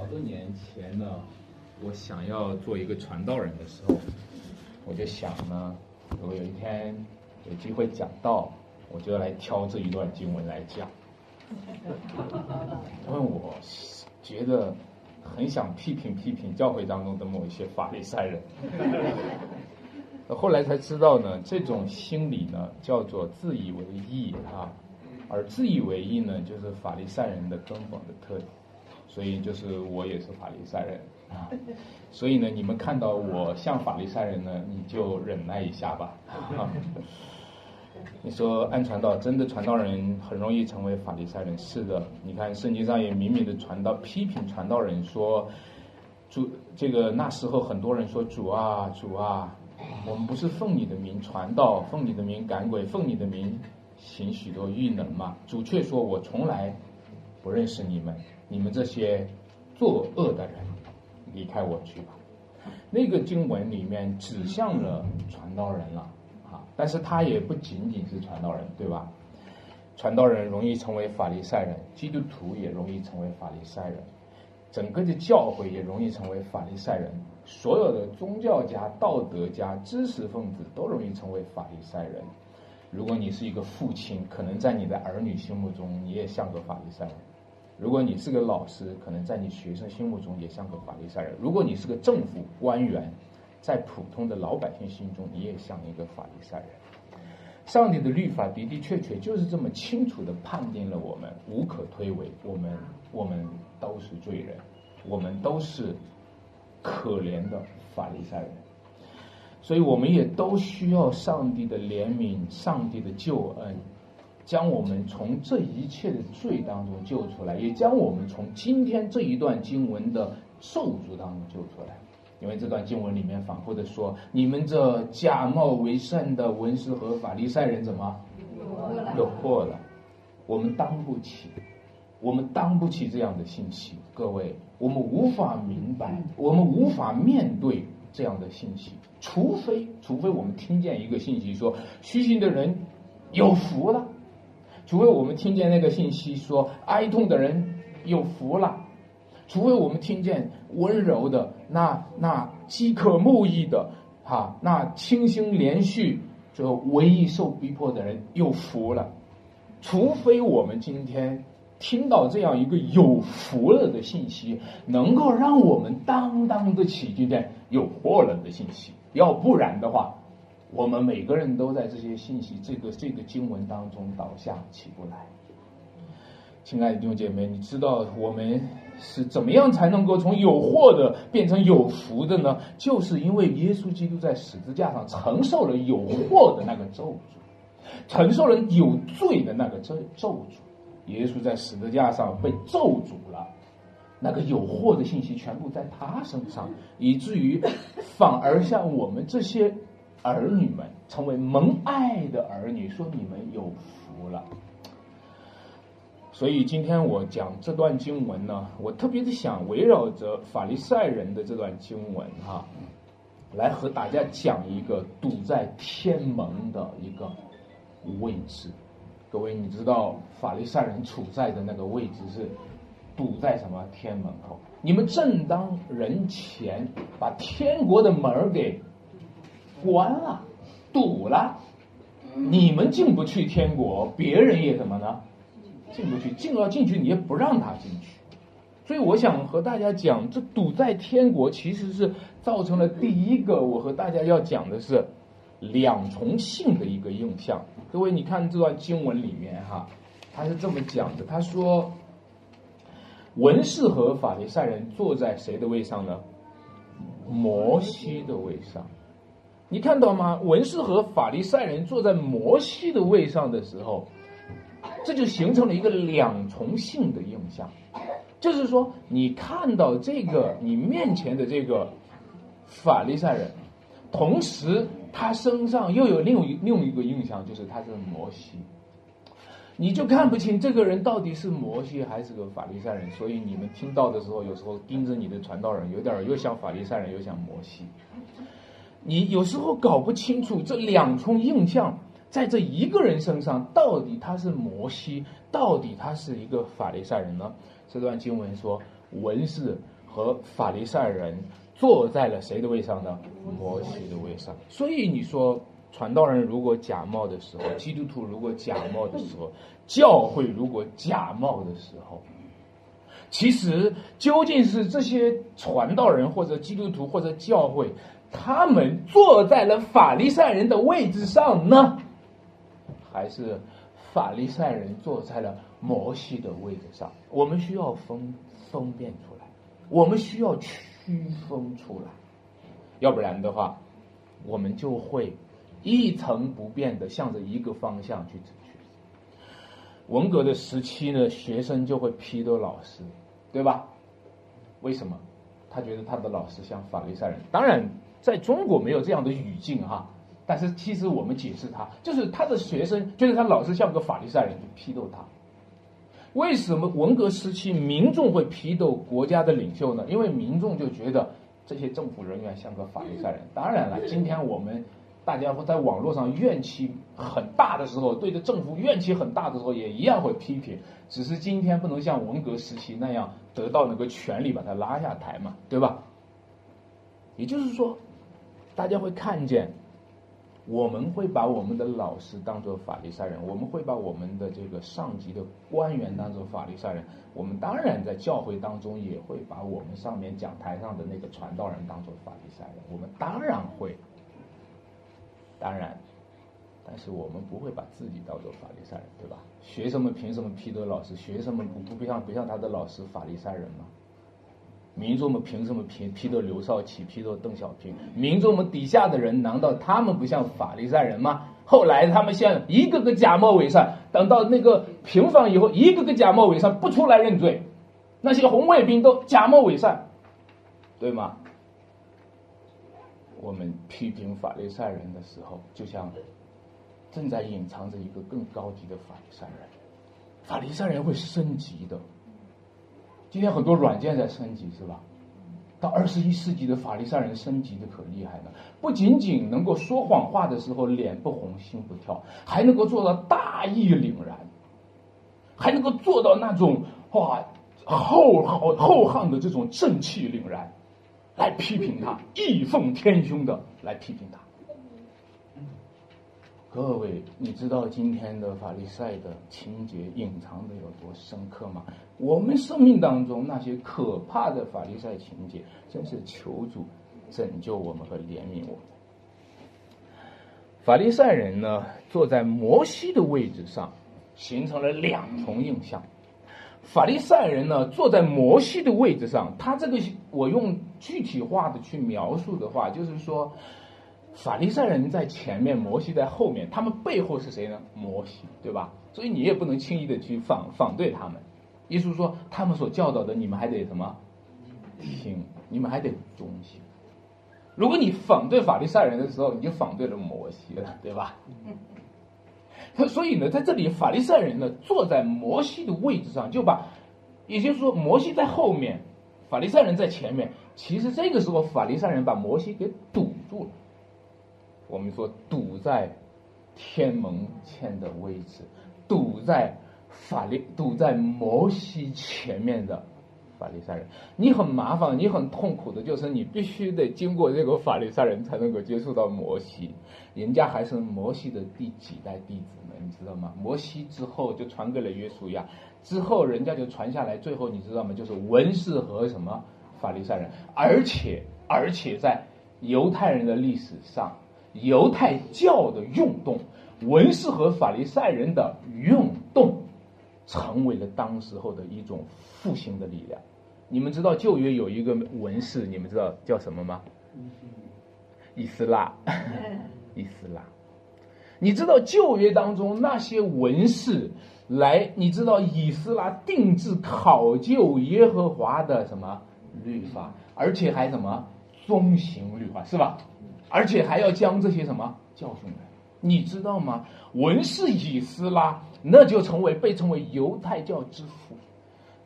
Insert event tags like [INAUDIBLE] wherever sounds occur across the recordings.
好多年前呢，我想要做一个传道人的时候，我就想呢，如果有一天有机会讲道，我就要来挑这一段经文来讲，[LAUGHS] 因为我觉得很想批评批评教会当中的某一些法利赛人。后来才知道呢，这种心理呢叫做自以为意啊，而自以为意呢就是法利赛人的根本的特点。所以就是我也是法利赛人啊，所以呢，你们看到我像法利赛人呢，你就忍耐一下吧。[LAUGHS] 你说按传道，真的传道人很容易成为法利赛人，是的。你看圣经上也明明的传道批评传道人说，主这个那时候很多人说主啊主啊，我们不是奉你的名传道，奉你的名赶鬼，奉你的名行许多异能嘛？主却说我从来不认识你们。你们这些作恶的人，离开我去吧。那个经文里面指向了传道人了啊，但是他也不仅仅是传道人，对吧？传道人容易成为法利赛人，基督徒也容易成为法利赛人，整个的教会也容易成为法利赛人，所有的宗教家、道德家、知识分子都容易成为法利赛人。如果你是一个父亲，可能在你的儿女心目中，你也像个法利赛人。如果你是个老师，可能在你学生心目中也像个法利赛人；如果你是个政府官员，在普通的老百姓心中，你也像一个法利赛人。上帝的律法的的确确就是这么清楚的判定了我们，无可推诿。我们我们都是罪人，我们都是可怜的法利赛人，所以我们也都需要上帝的怜悯，上帝的救恩。将我们从这一切的罪当中救出来，也将我们从今天这一段经文的咒诅当中救出来。因为这段经文里面反复的说：“你们这假冒为善的文士和法利赛人，怎么有祸了？我们当不起，我们当不起这样的信息。各位，我们无法明白，我们无法面对这样的信息，除非，除非我们听见一个信息说，虚心的人有福了。”除非我们听见那个信息说哀痛的人有福了，除非我们听见温柔的那那饥渴慕义的哈那清新连续就唯一受逼迫的人有福了，除非我们今天听到这样一个有福了的信息，能够让我们担当得起今天有祸了的信息，要不然的话。我们每个人都在这些信息、这个这个经文当中倒下起不来。亲爱的弟兄姐妹，你知道我们是怎么样才能够从有祸的变成有福的呢？就是因为耶稣基督在十字架上承受了有祸的那个咒诅，承受了有罪的那个咒咒诅。耶稣在十字架上被咒诅了，那个有祸的信息全部在他身上，以至于反而像我们这些。儿女们成为蒙爱的儿女，说你们有福了。所以今天我讲这段经文呢，我特别的想围绕着法利赛人的这段经文哈，来和大家讲一个堵在天门的一个位置。各位，你知道法利赛人处在的那个位置是堵在什么天门口？你们正当人前把天国的门给。关了，堵了，你们进不去天国，别人也怎么呢？进不去，进要进去，你也不让他进去。所以我想和大家讲，这堵在天国其实是造成了第一个，我和大家要讲的是两重性的一个印象。各位，你看这段经文里面哈，他是这么讲的，他说，文士和法利赛人坐在谁的位上呢？摩西的位上。你看到吗？文士和法利赛人坐在摩西的位上的时候，这就形成了一个两重性的印象，就是说，你看到这个你面前的这个法利赛人，同时他身上又有另一另一个印象，就是他是摩西，你就看不清这个人到底是摩西还是个法利赛人。所以你们听到的时候，有时候盯着你的传道人，有点又像法利赛人，又像摩西。你有时候搞不清楚这两重印象在这一个人身上，到底他是摩西，到底他是一个法利赛人呢？这段经文说，文士和法利赛人坐在了谁的位上呢？摩西的位上。所以你说，传道人如果假冒的时候，基督徒如果假冒的时候，教会如果假冒的时候，其实究竟是这些传道人或者基督徒或者教会，他们坐在了法利赛人的位置上呢，还是法利赛人坐在了摩西的位置上？我们需要分分辨出来，我们需要区分出来，要不然的话，我们就会一成不变的向着一个方向去走去。文革的时期呢，学生就会批斗老师。对吧？为什么？他觉得他的老师像法利赛人。当然，在中国没有这样的语境哈。但是其实我们解释他，就是他的学生觉得他老师像个法利赛人，就批斗他。为什么文革时期民众会批斗国家的领袖呢？因为民众就觉得这些政府人员像个法利赛人。当然了，今天我们。大家会在网络上怨气很大的时候，对着政府怨气很大的时候，也一样会批评。只是今天不能像文革时期那样得到那个权利把他拉下台嘛，对吧？也就是说，大家会看见，我们会把我们的老师当做法利赛人，我们会把我们的这个上级的官员当做法利赛人。我们当然在教会当中也会把我们上面讲台上的那个传道人当做法利赛人。我们当然会。当然，但是我们不会把自己当做法利赛人，对吧？学生们凭什么批斗老师？学生们不不像不像他的老师法利赛人吗？民众们凭什么批批斗刘少奇、批斗邓小平？民众们底下的人难道他们不像法利赛人吗？后来他们像一个个假冒伪善，等到那个平反以后，一个个假冒伪善不出来认罪，那些红卫兵都假冒伪善，对吗？我们批评法利赛人的时候，就像正在隐藏着一个更高级的法利赛人。法利赛人会升级的。今天很多软件在升级，是吧？到二十一世纪的法利赛人升级的可厉害了，不仅仅能够说谎话的时候脸不红心不跳，还能够做到大义凛然，还能够做到那种哇厚厚厚汉的这种正气凛然。来批评他，义愤填膺的来批评他。各位，你知道今天的法利赛的情节隐藏的有多深刻吗？我们生命当中那些可怕的法利赛情节，真是求主拯救我们和怜悯我们。法利赛人呢，坐在摩西的位置上，形成了两重印象。法利赛人呢，坐在摩西的位置上。他这个，我用具体化的去描述的话，就是说，法利赛人在前面，摩西在后面。他们背后是谁呢？摩西，对吧？所以你也不能轻易的去反反对他们。意思说，他们所教导的，你们还得什么听？你们还得忠心。如果你反对法利赛人的时候，你就反对了摩西了，对吧？[LAUGHS] 所以呢，在这里，法利赛人呢坐在摩西的位置上，就把，也就是说，摩西在后面，法利赛人在前面。其实这个时候，法利赛人把摩西给堵住了。我们说堵在天门前的位置，堵在法利，堵在摩西前面的。法利赛人，你很麻烦，你很痛苦的，就是你必须得经过这个法利赛人才能够接触到摩西，人家还是摩西的第几代弟子呢？你知道吗？摩西之后就传给了约书亚，之后人家就传下来，最后你知道吗？就是文士和什么法利赛人，而且而且在犹太人的历史上，犹太教的运动，文士和法利赛人的运动，成为了当时候的一种复兴的力量。你们知道旧约有一个文士，你们知道叫什么吗？以斯拉，[LAUGHS] 以斯拉。你知道旧约当中那些文士来，你知道以斯拉定制考究耶和华的什么律法，而且还什么遵行律法是吧？而且还要将这些什么教训人，你知道吗？文士以斯拉那就成为被称为犹太教之父。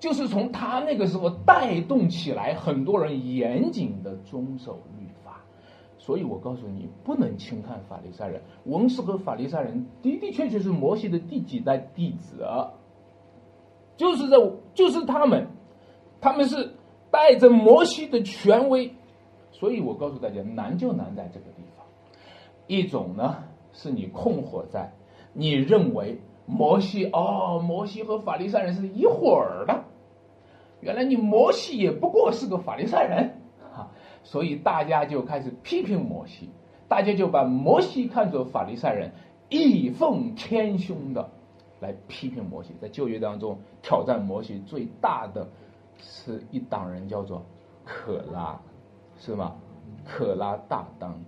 就是从他那个时候带动起来，很多人严谨的遵守律法，所以我告诉你，不能轻看法利赛人。文士和法利赛人的的确确是摩西的第几代弟子，就是在就是他们，他们是带着摩西的权威，所以我告诉大家，难就难在这个地方。一种呢，是你困惑在你认为摩西哦，摩西和法利赛人是一伙儿的，原来你摩西也不过是个法利赛人 [LAUGHS] 啊，所以大家就开始批评摩西，大家就把摩西看作法利赛人，义愤填胸的。来批评摩西，在旧约当中挑战摩西最大的是一党人，叫做可拉，是吗？可拉大当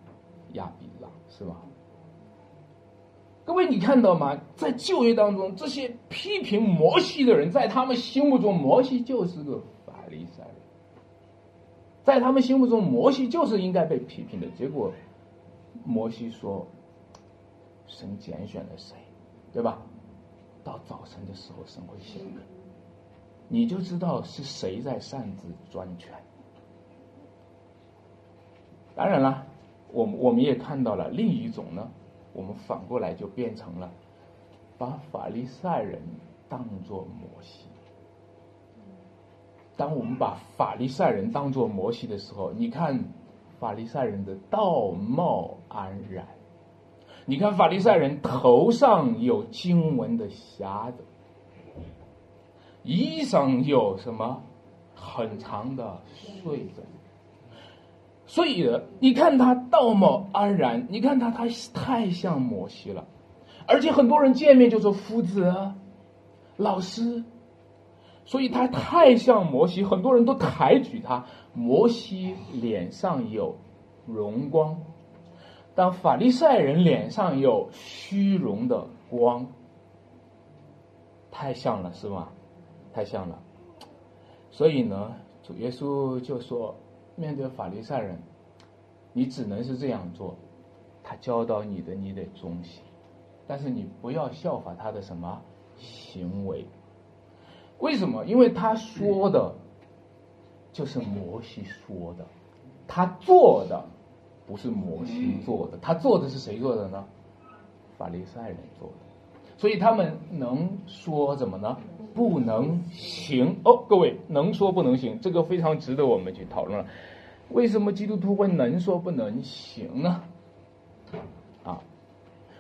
亚比拉，是吧？各位，你看到吗？在旧约当中，这些批评摩西的人，在他们心目中，摩西就是个法利赛人，在他们心目中，摩西就是应该被批评的。结果，摩西说：“神拣选了谁？对吧？”到早晨的时候，神会显明，你就知道是谁在擅自专权。当然了，我我们也看到了另一种呢，我们反过来就变成了把法利赛人当作摩西。当我们把法利赛人当作摩西的时候，你看法利赛人的道貌岸然。你看法利赛人头上有经文的匣子，衣裳有什么很长的穗子，所以你看他道貌岸然，你看他他太像摩西了，而且很多人见面就说夫子、老师，所以他太像摩西，很多人都抬举他。摩西脸上有荣光。当法利赛人脸上有虚荣的光，太像了，是吗？太像了。所以呢，主耶稣就说：面对法利赛人，你只能是这样做。他教导你的，你得忠心，但是你不要效法他的什么行为。为什么？因为他说的，就是摩西说的，他做的。不是摩西做的，他做的是谁做的呢？法利赛人做的，所以他们能说怎么呢？不能行哦，各位能说不能行，这个非常值得我们去讨论了。为什么基督徒会能说不能行呢？啊，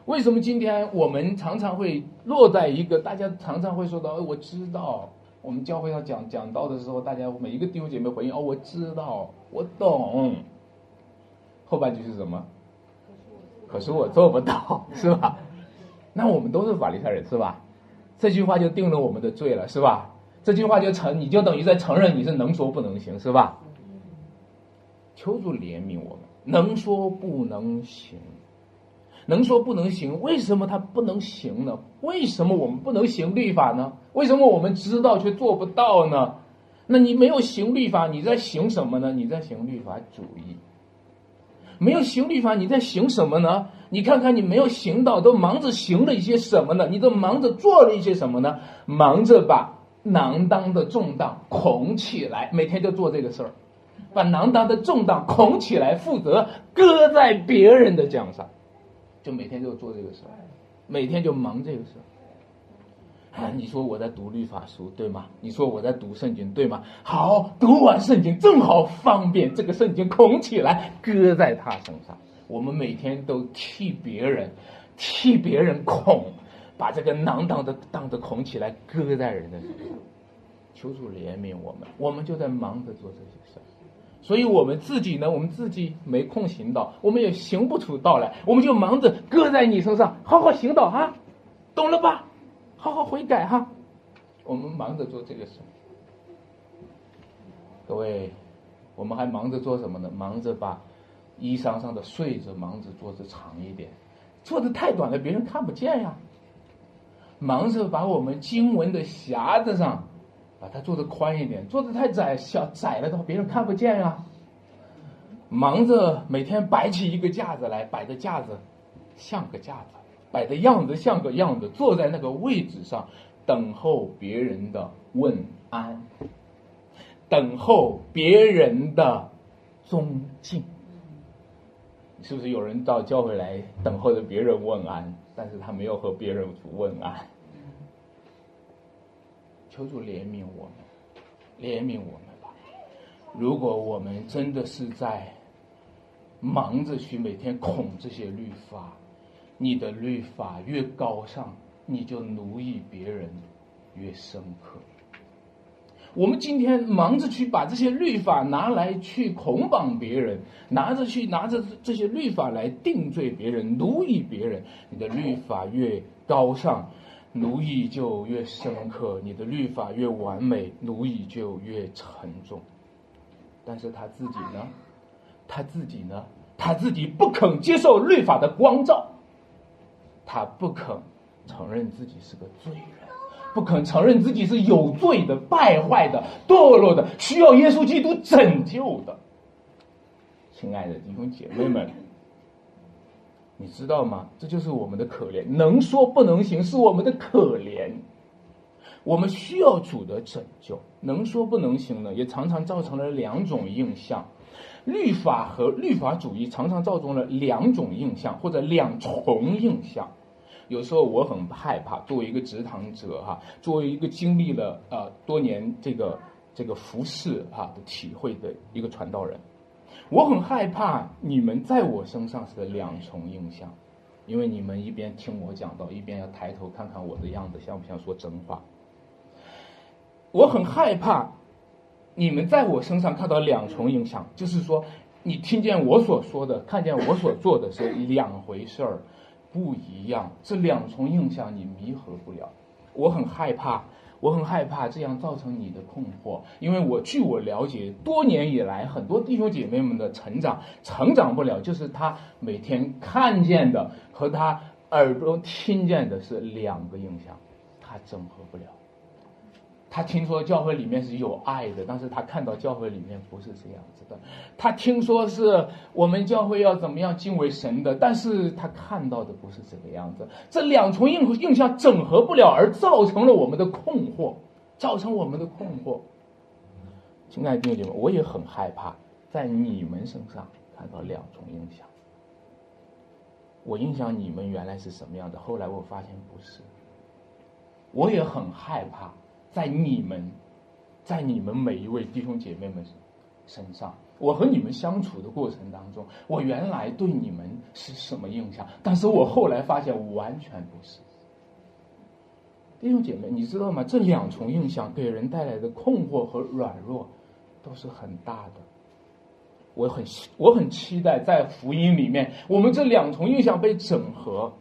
为什么今天我们常常会落在一个大家常常会说到，我知道，我们教会上讲讲到的时候，大家每一个弟兄姐妹回应哦，我知道，我懂。后半句是什么？可是我做不到，是吧？那我们都是法利赛人，是吧？这句话就定了我们的罪了，是吧？这句话就承，你就等于在承认你是能说不能行，是吧？求主怜悯我们，能说不能行，能说不能行，为什么他不能行呢？为什么我们不能行律法呢？为什么我们知道却做不到呢？那你没有行律法，你在行什么呢？你在行律法主义。没有行律法，你在行什么呢？你看看你没有行道，都忙着行了一些什么呢？你都忙着做了一些什么呢？忙着把囊当的重担捆起来，每天就做这个事儿，把囊当的重担捆起来，负责搁在别人的肩上，就每天就做这个事儿，每天就忙这个事儿。啊，你说我在读律法书对吗？你说我在读圣经对吗？好，读完圣经正好方便这个圣经空起来搁在他身上。我们每天都替别人，替别人孔，把这个囊当的当的孔起来搁在人的身上。求主怜悯我们，我们就在忙着做这些事，所以我们自己呢，我们自己没空行道，我们也行不出道来，我们就忙着搁在你身上，好好行道啊，懂了吧？好好悔改哈，我们忙着做这个事。各位，我们还忙着做什么呢？忙着把衣裳上的穗子忙着做的长一点，做的太短了，别人看不见呀。忙着把我们经文的匣子上把它做的宽一点，做的太窄小窄了的话，别人看不见呀。忙着每天摆起一个架子来，摆的架子像个架子。摆的样子像个样子，坐在那个位置上，等候别人的问安，等候别人的尊敬。是不是有人到教会来等候着别人问安，但是他没有和别人问安？求主怜悯我们，怜悯我们吧。如果我们真的是在忙着去每天恐这些律法，你的律法越高尚，你就奴役别人越深刻。我们今天忙着去把这些律法拿来去捆绑别人，拿着去拿着这些律法来定罪别人、奴役别人。你的律法越高尚，奴役就越深刻；你的律法越完美，奴役就越沉重。但是他自己呢？他自己呢？他自己不肯接受律法的光照，他不肯承认自己是个罪人。不肯承认自己是有罪的、败坏的、堕落的，需要耶稣基督拯救的。亲爱的弟兄姐妹们，你知道吗？这就是我们的可怜，能说不能行，是我们的可怜。我们需要主的拯救，能说不能行呢，也常常造成了两种印象。律法和律法主义常常造成了两种印象，或者两重印象。有时候我很害怕，作为一个职堂者哈，作为一个经历了呃多年这个这个服侍哈的体会的一个传道人，我很害怕你们在我身上是两重印象，因为你们一边听我讲到，一边要抬头看看我的样子像不像说真话。我很害怕你们在我身上看到两重影响，就是说你听见我所说的，看见我所做的是两回事儿。不一样，这两重印象你弥合不了。我很害怕，我很害怕这样造成你的困惑，因为我据我了解，多年以来很多弟兄姐妹们的成长，成长不了，就是他每天看见的和他耳朵听见的是两个印象，他整合不了。他听说教会里面是有爱的，但是他看到教会里面不是这样子的。他听说是我们教会要怎么样敬畏神的，但是他看到的不是这个样子。这两重印印象整合不了，而造成了我们的困惑，造成我们的困惑。亲爱的弟兄姐妹，我也很害怕在你们身上看到两重印象。我印象你们原来是什么样的，后来我发现不是。我也很害怕。在你们，在你们每一位弟兄姐妹们身上，我和你们相处的过程当中，我原来对你们是什么印象？但是我后来发现完全不是。弟兄姐妹，你知道吗？这两重印象给人带来的困惑和软弱都是很大的。我很我很期待在福音里面，我们这两重印象被整合。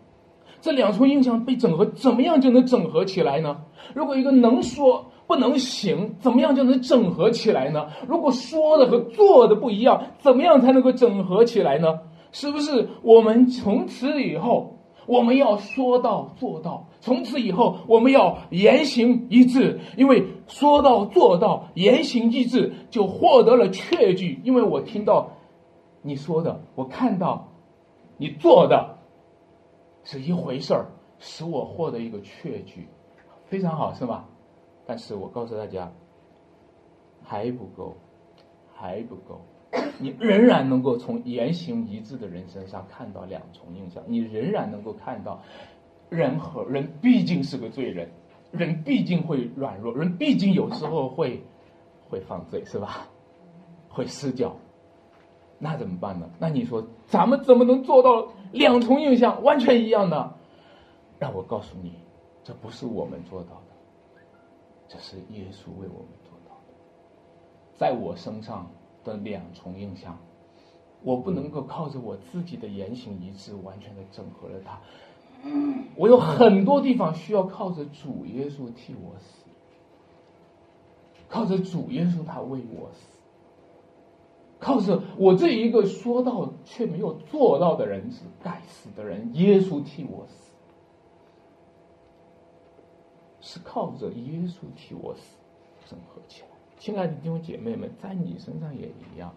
这两重印象被整合，怎么样就能整合起来呢？如果一个能说不能行，怎么样就能整合起来呢？如果说的和做的不一样，怎么样才能够整合起来呢？是不是我们从此以后，我们要说到做到？从此以后，我们要言行一致，因为说到做到，言行一致，就获得了确据。因为我听到你说的，我看到你做的。是一回事儿，使我获得一个确据，非常好，是吧？但是我告诉大家，还不够，还不够。你仍然能够从言行一致的人身上看到两重印象，你仍然能够看到，人和人毕竟是个罪人，人毕竟会软弱，人毕竟有时候会会犯罪，是吧？会失脚。那怎么办呢？那你说咱们怎么能做到两重印象完全一样呢？让我告诉你，这不是我们做到的，这是耶稣为我们做到的。在我身上的两重印象，我不能够靠着我自己的言行一致完全的整合了它。我有很多地方需要靠着主耶稣替我死，靠着主耶稣他为我死。靠着我这一个说到却没有做到的人是该死的人，耶稣替我死，是靠着耶稣替我死，整合起来。亲爱的弟兄姐妹们，在你身上也一样。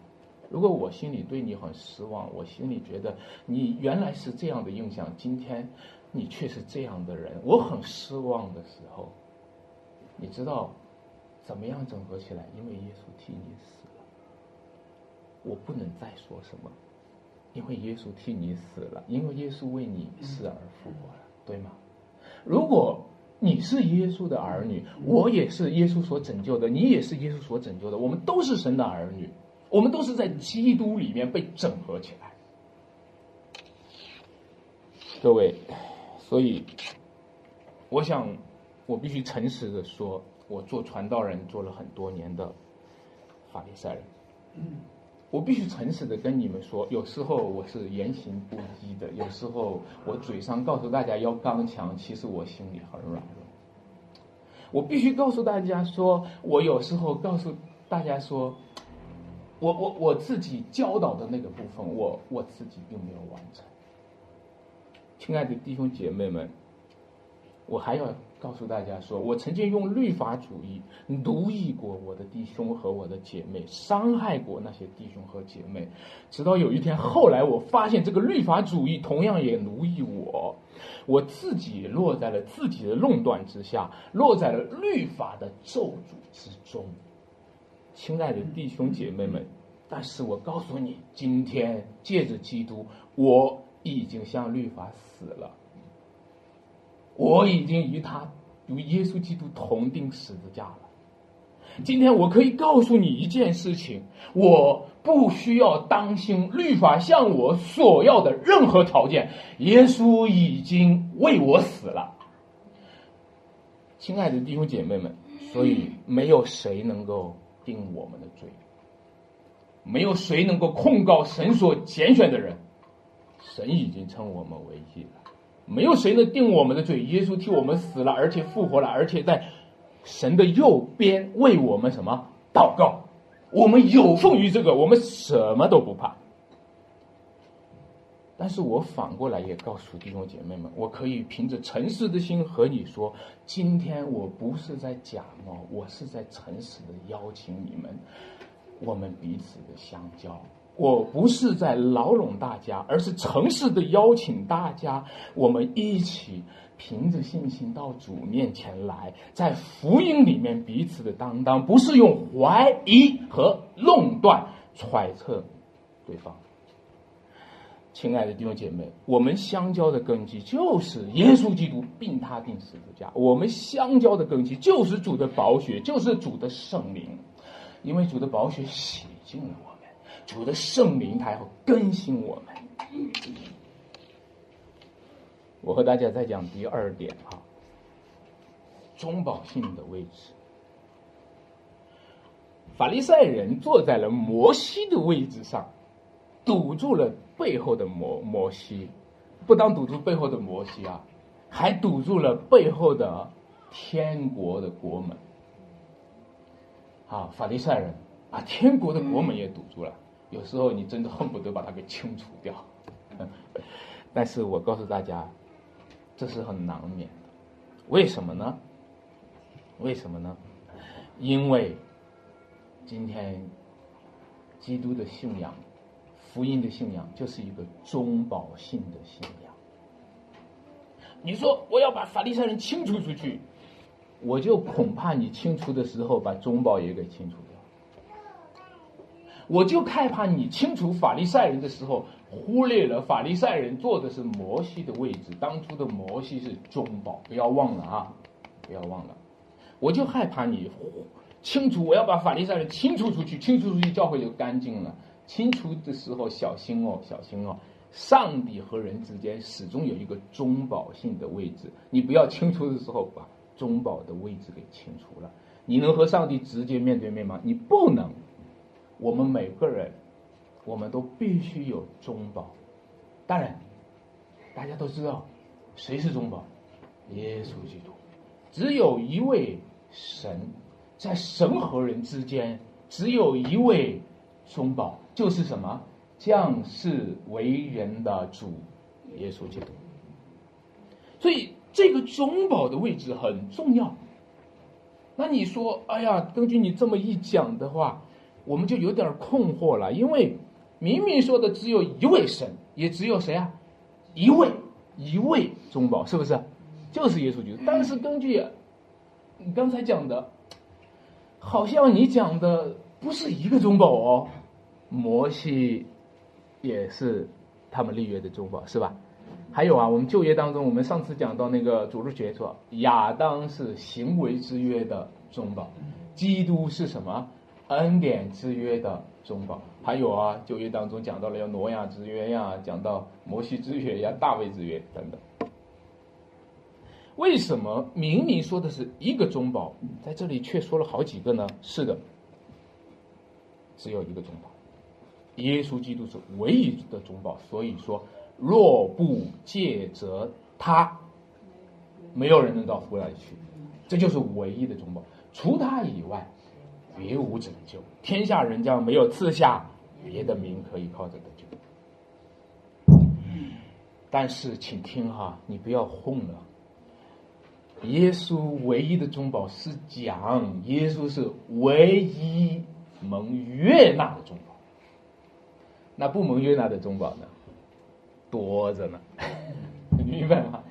如果我心里对你很失望，我心里觉得你原来是这样的印象，今天你却是这样的人，我很失望的时候，你知道怎么样整合起来？因为耶稣替你死。我不能再说什么，因为耶稣替你死了，因为耶稣为你死而复活了，对吗？如果你是耶稣的儿女，我也是耶稣所拯救的，你也是耶稣所拯救的，我们都是神的儿女，我们都是在基督里面被整合起来。各位，所以我想，我必须诚实的说，我做传道人做了很多年的法利赛人。我必须诚实的跟你们说，有时候我是言行不一的，有时候我嘴上告诉大家要刚强，其实我心里很软弱。我必须告诉大家说，我有时候告诉大家说，我我我自己教导的那个部分，我我自己并没有完成。亲爱的弟兄姐妹们，我还要。告诉大家说，我曾经用律法主义奴役过我的弟兄和我的姐妹，伤害过那些弟兄和姐妹，直到有一天，后来我发现这个律法主义同样也奴役我，我自己落在了自己的垄断之下，落在了律法的咒诅之中。亲爱的弟兄姐妹们，但是我告诉你，今天借着基督，我已经向律法死了。我已经与他与耶稣基督同定十字架了。今天我可以告诉你一件事情：我不需要当心律法向我索要的任何条件，耶稣已经为我死了。亲爱的弟兄姐妹们，所以没有谁能够定我们的罪，没有谁能够控告神所拣选的人，神已经称我们为义了。没有谁能定我们的罪，耶稣替我们死了，而且复活了，而且在神的右边为我们什么祷告？我们有奉于这个，我们什么都不怕。但是我反过来也告诉弟兄姐妹们，我可以凭着诚实的心和你说，今天我不是在假冒，我是在诚实的邀请你们，我们彼此的相交。我不是在牢笼大家，而是诚实的邀请大家，我们一起凭着信心到主面前来，在福音里面彼此的担当，不是用怀疑和论断揣测对方。亲爱的弟兄姐妹，我们相交的根基就是耶稣基督，并他定十字架。我们相交的根基就是主的宝血，就是主的圣灵，因为主的宝血洗净了我。主的圣灵，他要更新我们。我和大家再讲第二点啊，中保性的位置。法利赛人坐在了摩西的位置上，堵住了背后的摩摩西，不当堵住背后的摩西啊，还堵住了背后的天国的国门。啊，法利赛人把天国的国门也堵住了。有时候你真的恨不得把它给清除掉，[LAUGHS] 但是我告诉大家，这是很难免的。为什么呢？为什么呢？因为今天基督的信仰、福音的信仰就是一个中保性的信仰。你说我要把法利赛人清除出去，我就恐怕你清除的时候把中保也给清除。我就害怕你清除法利赛人的时候，忽略了法利赛人坐的是摩西的位置。当初的摩西是中保，不要忘了啊，不要忘了。我就害怕你清除，我要把法利赛人清除出去，清除出去教会就干净了。清除的时候小心哦，小心哦。上帝和人之间始终有一个中保性的位置，你不要清除的时候把中保的位置给清除了。你能和上帝直接面对面吗？你不能。我们每个人，我们都必须有中保。当然，大家都知道，谁是中保？耶稣基督。只有一位神，在神和人之间，只有一位中保，就是什么？降世为人的主耶稣基督。所以，这个中保的位置很重要。那你说，哎呀，根据你这么一讲的话。我们就有点困惑了，因为明明说的只有一位神，也只有谁啊？一位，一位中保，是不是？就是耶稣基督。但是根据你刚才讲的，好像你讲的不是一个中保哦。摩西也是他们立约的中保，是吧？还有啊，我们就业当中，我们上次讲到那个主日学说，亚当是行为之约的中保，基督是什么？恩典之约的中保。还有啊，旧约当中讲到了要挪亚之约呀，讲到摩西之约呀，大卫之约等等。为什么明明说的是一个中保，在这里却说了好几个呢？是的，只有一个中保，耶稣基督是唯一的中保。所以说，若不借着他，没有人能到父那里去，这就是唯一的中保。除他以外，别无拯救。天下人将没有赐下别的名可以靠着的救。但是，请听哈，你不要混了。耶稣唯一的中保是讲，耶稣是唯一蒙悦纳的中保。那不蒙悦纳的中保呢？多着呢，[LAUGHS] 明白吗？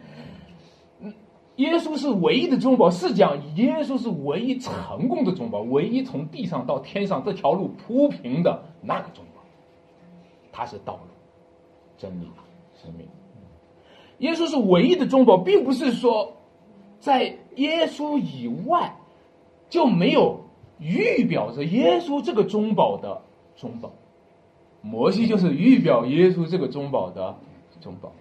耶稣是唯一的中保，是讲耶稣是唯一成功的中保，唯一从地上到天上这条路铺平的那个中保。他是道路、真理、生命。耶稣是唯一的中保，并不是说。在耶稣以外，就没有预表着耶稣这个中保的中保。摩西就是预表耶稣这个中保的中保，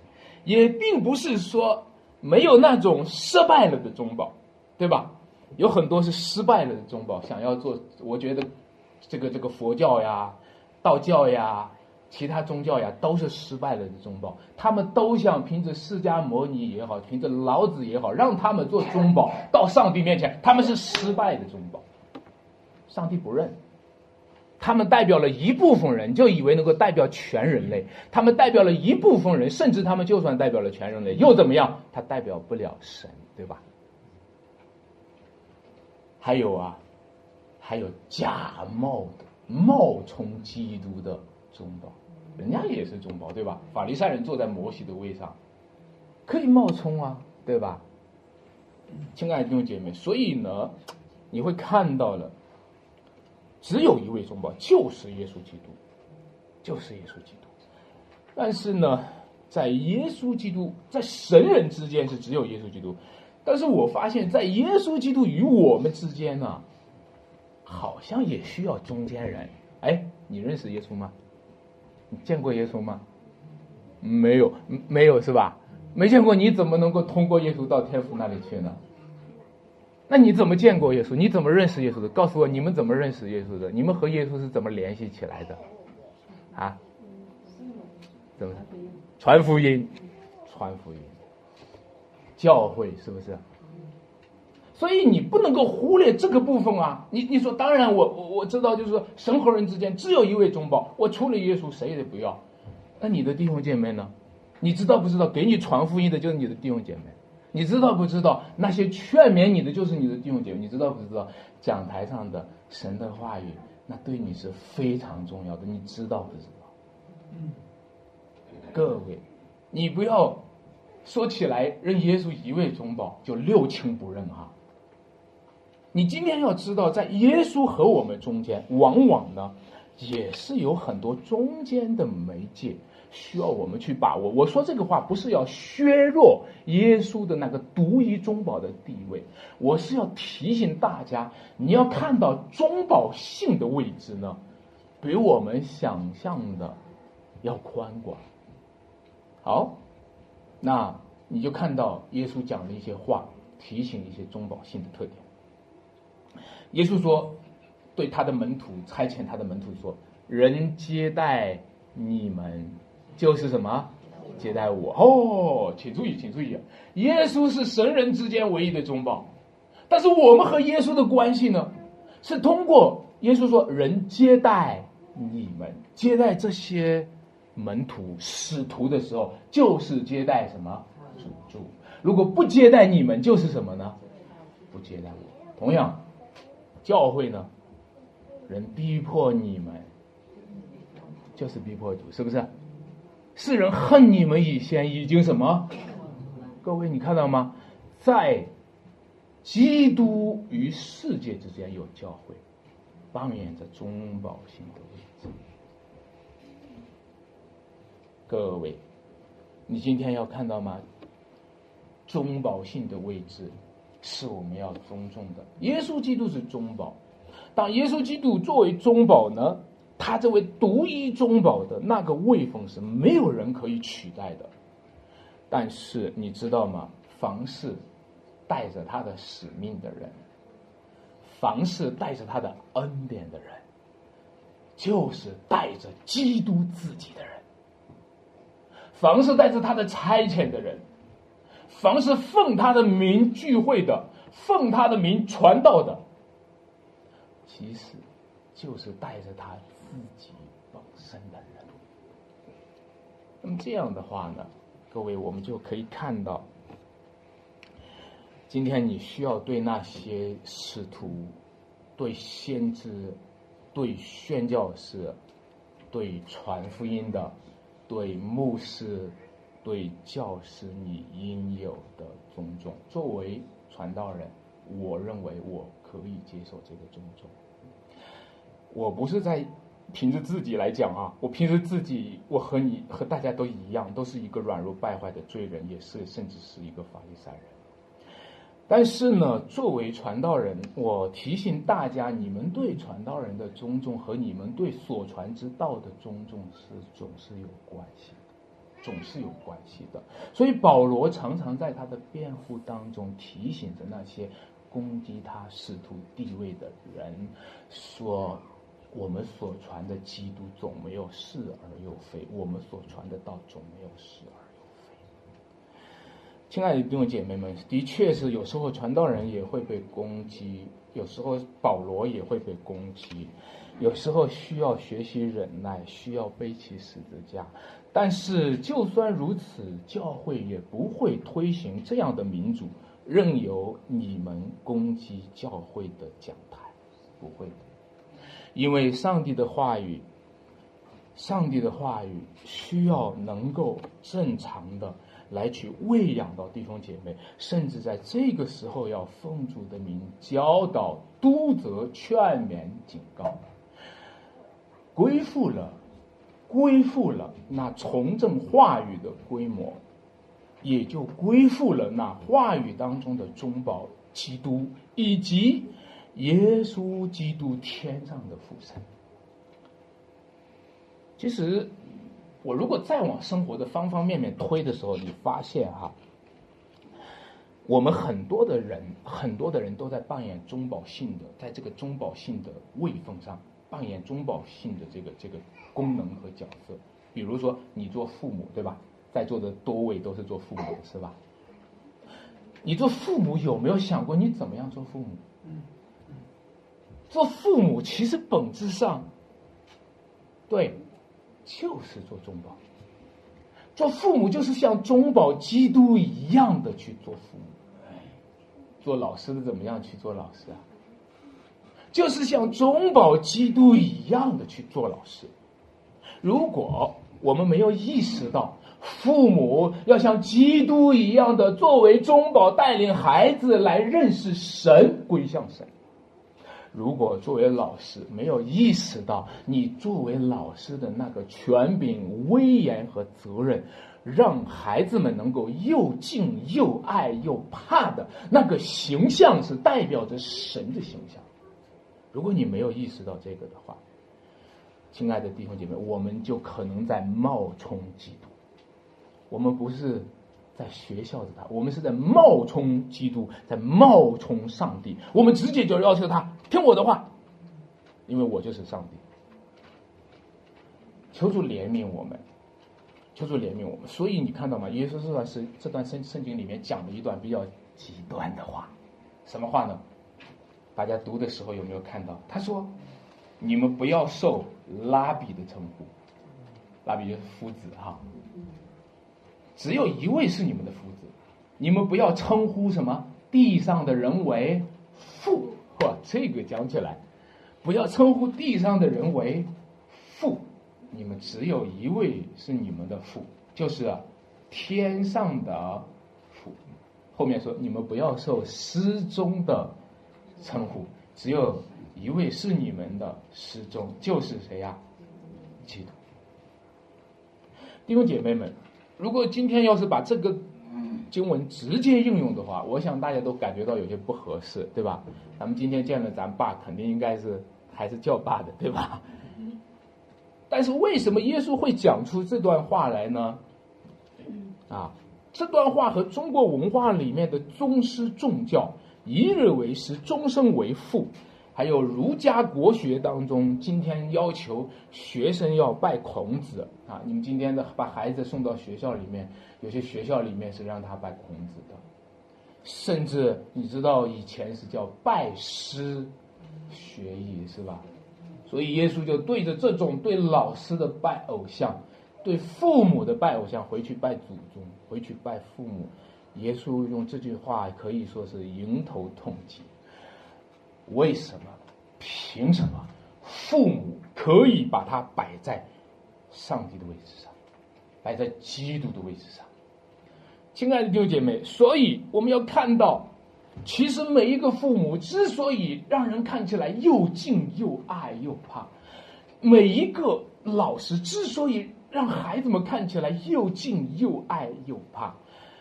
也并不是说没有那种失败了的中保，对吧？有很多是失败了的中保，想要做，我觉得这个这个佛教呀、道教呀。其他宗教呀，都是失败了的中保。他们都想凭着释迦牟尼也好，凭着老子也好，让他们做中保到上帝面前。他们是失败的中保，上帝不认。他们代表了一部分人，就以为能够代表全人类。他们代表了一部分人，甚至他们就算代表了全人类，又怎么样？他代表不了神，对吧？还有啊，还有假冒的、冒充基督的。中保，人家也是中保，对吧？法利赛人坐在摩西的位上，可以冒充啊，对吧？亲爱的弟兄姐妹，所以呢，你会看到了，只有一位中保，就是耶稣基督，就是耶稣基督。但是呢，在耶稣基督在神人之间是只有耶稣基督，但是我发现，在耶稣基督与我们之间呢，好像也需要中间人。哎，你认识耶稣吗？你见过耶稣吗？没有，没有是吧？没见过，你怎么能够通过耶稣到天父那里去呢？那你怎么见过耶稣？你怎么认识耶稣的？告诉我，你们怎么认识耶稣的？你们和耶稣是怎么联系起来的？啊？怎么？传福音，传福音，教会是不是？所以你不能够忽略这个部分啊！你你说，当然我我我知道，就是说神和人之间只有一位中保，我除了耶稣谁也不要。那你的弟兄姐妹呢？你知道不知道？给你传福音的就是你的弟兄姐妹。你知道不知道？那些劝勉你的就是你的弟兄姐妹。你知道不知道？讲台上的神的话语，那对你是非常重要的。你知道不知道？嗯。各位，你不要说起来认耶稣一位中保就六亲不认啊！你今天要知道，在耶稣和我们中间，往往呢，也是有很多中间的媒介需要我们去把握。我说这个话不是要削弱耶稣的那个独一中保的地位，我是要提醒大家，你要看到中保性的位置呢，比我们想象的要宽广。好，那你就看到耶稣讲的一些话，提醒一些中保性的特点。耶稣说：“对他的门徒差遣他的门徒说，人接待你们，就是什么？接待我。哦，请注意，请注意！耶稣是神人之间唯一的中保，但是我们和耶稣的关系呢？是通过耶稣说，人接待你们，接待这些门徒、使徒的时候，就是接待什么？主主。如果不接待你们，就是什么呢？不接待我。同样。”教会呢，人逼迫你们，就是逼迫主，是不是？世人恨你们以前已经什么？各位，你看到吗？在基督与世界之间有教会，扮演着中保性的位置。各位，你今天要看到吗？中保性的位置是我们要尊重的。耶稣基督是中保，当耶稣基督作为中保呢，他这位独一中保的那个位份是没有人可以取代的。但是你知道吗？凡是带着他的使命的人，凡是带着他的恩典的人，就是带着基督自己的人。凡是带着他的差遣的人，凡是奉他的名聚会的，奉他的名传道的，其实就是带着他自己本身的人。那么这样的话呢，各位，我们就可以看到，今天你需要对那些使徒、对先知、对宣教士、对传福音的。对牧师、对教师，你应有的尊重。作为传道人，我认为我可以接受这个尊重。我不是在凭着自己来讲啊，我凭着自己，我和你和大家都一样，都是一个软弱败坏的罪人，也是甚至是一个法利赛人。但是呢，作为传道人，我提醒大家，你们对传道人的尊重和你们对所传之道的尊重是总是有关系的，总是有关系的。所以保罗常常在他的辩护当中提醒着那些攻击他使徒地位的人，说：我们所传的基督总没有是而又非，我们所传的道总没有是而又非。亲爱的弟兄姐妹们，的确是有时候传道人也会被攻击，有时候保罗也会被攻击，有时候需要学习忍耐，需要背起十字架。但是就算如此，教会也不会推行这样的民主，任由你们攻击教会的讲台，不会的，因为上帝的话语，上帝的话语需要能够正常的。来去喂养到弟兄姐妹，甚至在这个时候要奉主的名教导、督责、劝勉、警告，恢复了，恢复了那从政话语的规模，也就恢复了那话语当中的中保基督以及耶稣基督天上的父神。其实。我如果再往生活的方方面面推的时候，你发现哈，我们很多的人，很多的人都在扮演中保性的，在这个中保性的位分上扮演中保性的这个这个功能和角色。比如说，你做父母，对吧？在座的多位都是做父母的，是吧？你做父母有没有想过你怎么样做父母？嗯做父母其实本质上，对。就是做中保，做父母就是像中保基督一样的去做父母。做老师的怎么样去做老师啊？就是像中保基督一样的去做老师。如果我们没有意识到父母要像基督一样的作为中保带领孩子来认识神归向神。如果作为老师没有意识到你作为老师的那个权柄、威严和责任，让孩子们能够又敬又爱又怕的那个形象是代表着神的形象。如果你没有意识到这个的话，亲爱的弟兄姐妹，我们就可能在冒充基督。我们不是。在学校的他，我们是在冒充基督，在冒充上帝。我们直接就要求他听我的话，因为我就是上帝。求主怜悯我们，求主怜悯我们。所以你看到吗？耶稣这段是这段圣圣经里面讲了一段比较极端的话，什么话呢？大家读的时候有没有看到？他说：“你们不要受拉比的称呼，拉比就是夫子哈。”只有一位是你们的夫子，你们不要称呼什么地上的人为父。嚯，这个讲起来，不要称呼地上的人为父，你们只有一位是你们的父，就是天上的父。后面说你们不要受师宗的称呼，只有一位是你们的师宗，就是谁呀？基督。弟兄姐妹们。如果今天要是把这个经文直接应用的话，我想大家都感觉到有些不合适，对吧？咱们今天见了咱爸，肯定应该是还是叫爸的，对吧？但是为什么耶稣会讲出这段话来呢？啊，这段话和中国文化里面的宗师重教一日为师，终身为父，还有儒家国学当中今天要求学生要拜孔子啊，你们今天的把孩子送到学校里面，有些学校里面是让他拜孔子的，甚至你知道以前是叫拜师学艺是吧？所以耶稣就对着这种对老师的拜偶像。对父母的拜偶像，回去拜祖宗，回去拜父母。耶稣用这句话可以说是迎头痛击。为什么？凭什么？父母可以把他摆在上帝的位置上，摆在基督的位置上？亲爱的弟兄姐妹，所以我们要看到，其实每一个父母之所以让人看起来又敬又爱又怕，每一个老师之所以。让孩子们看起来又敬又爱又怕，